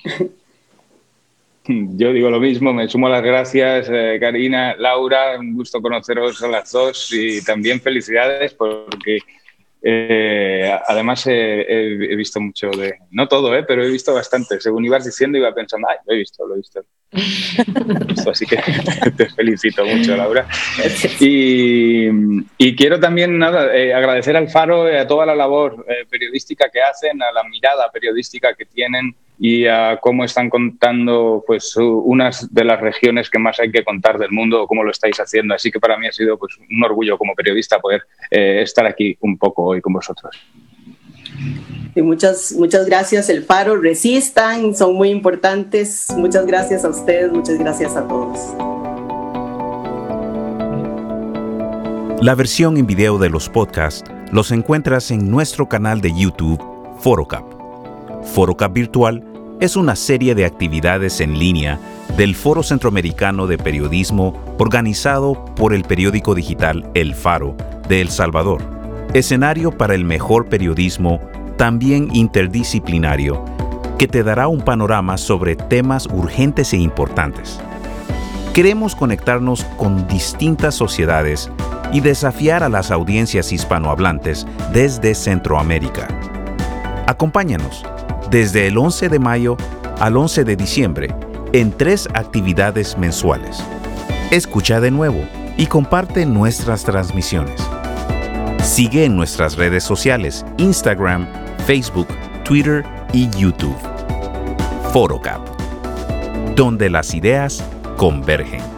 Yo digo lo mismo, me sumo a las gracias, eh, Karina, Laura, un gusto conoceros a las dos y también felicidades porque eh, además eh, he, visto mucho de, no todo, eh, pero he visto bastante. Según ibas diciendo, iba pensando, ay, lo he visto, lo he visto. Así que te felicito mucho, Laura. Y, y quiero también nada, eh, agradecer al Faro y a toda la labor periodística que hacen, a la mirada periodística que tienen y a cómo están contando pues unas de las regiones que más hay que contar del mundo, cómo lo estáis haciendo. Así que para mí ha sido pues un orgullo como periodista poder eh, estar aquí un poco hoy con vosotros. Y muchas, muchas gracias, El Faro. Resistan, son muy importantes. Muchas gracias a ustedes, muchas gracias a todos. La versión en video de los podcasts los encuentras en nuestro canal de YouTube, Forocap. Forocap Virtual es una serie de actividades en línea del Foro Centroamericano de Periodismo organizado por el periódico digital El Faro de El Salvador, escenario para el mejor periodismo también interdisciplinario, que te dará un panorama sobre temas urgentes e importantes. Queremos conectarnos con distintas sociedades y desafiar a las audiencias hispanohablantes desde Centroamérica. Acompáñanos desde el 11 de mayo al 11 de diciembre en tres actividades mensuales. Escucha de nuevo y comparte nuestras transmisiones. Sigue en nuestras redes sociales, Instagram, Facebook, Twitter y YouTube. Forocap, donde las ideas convergen.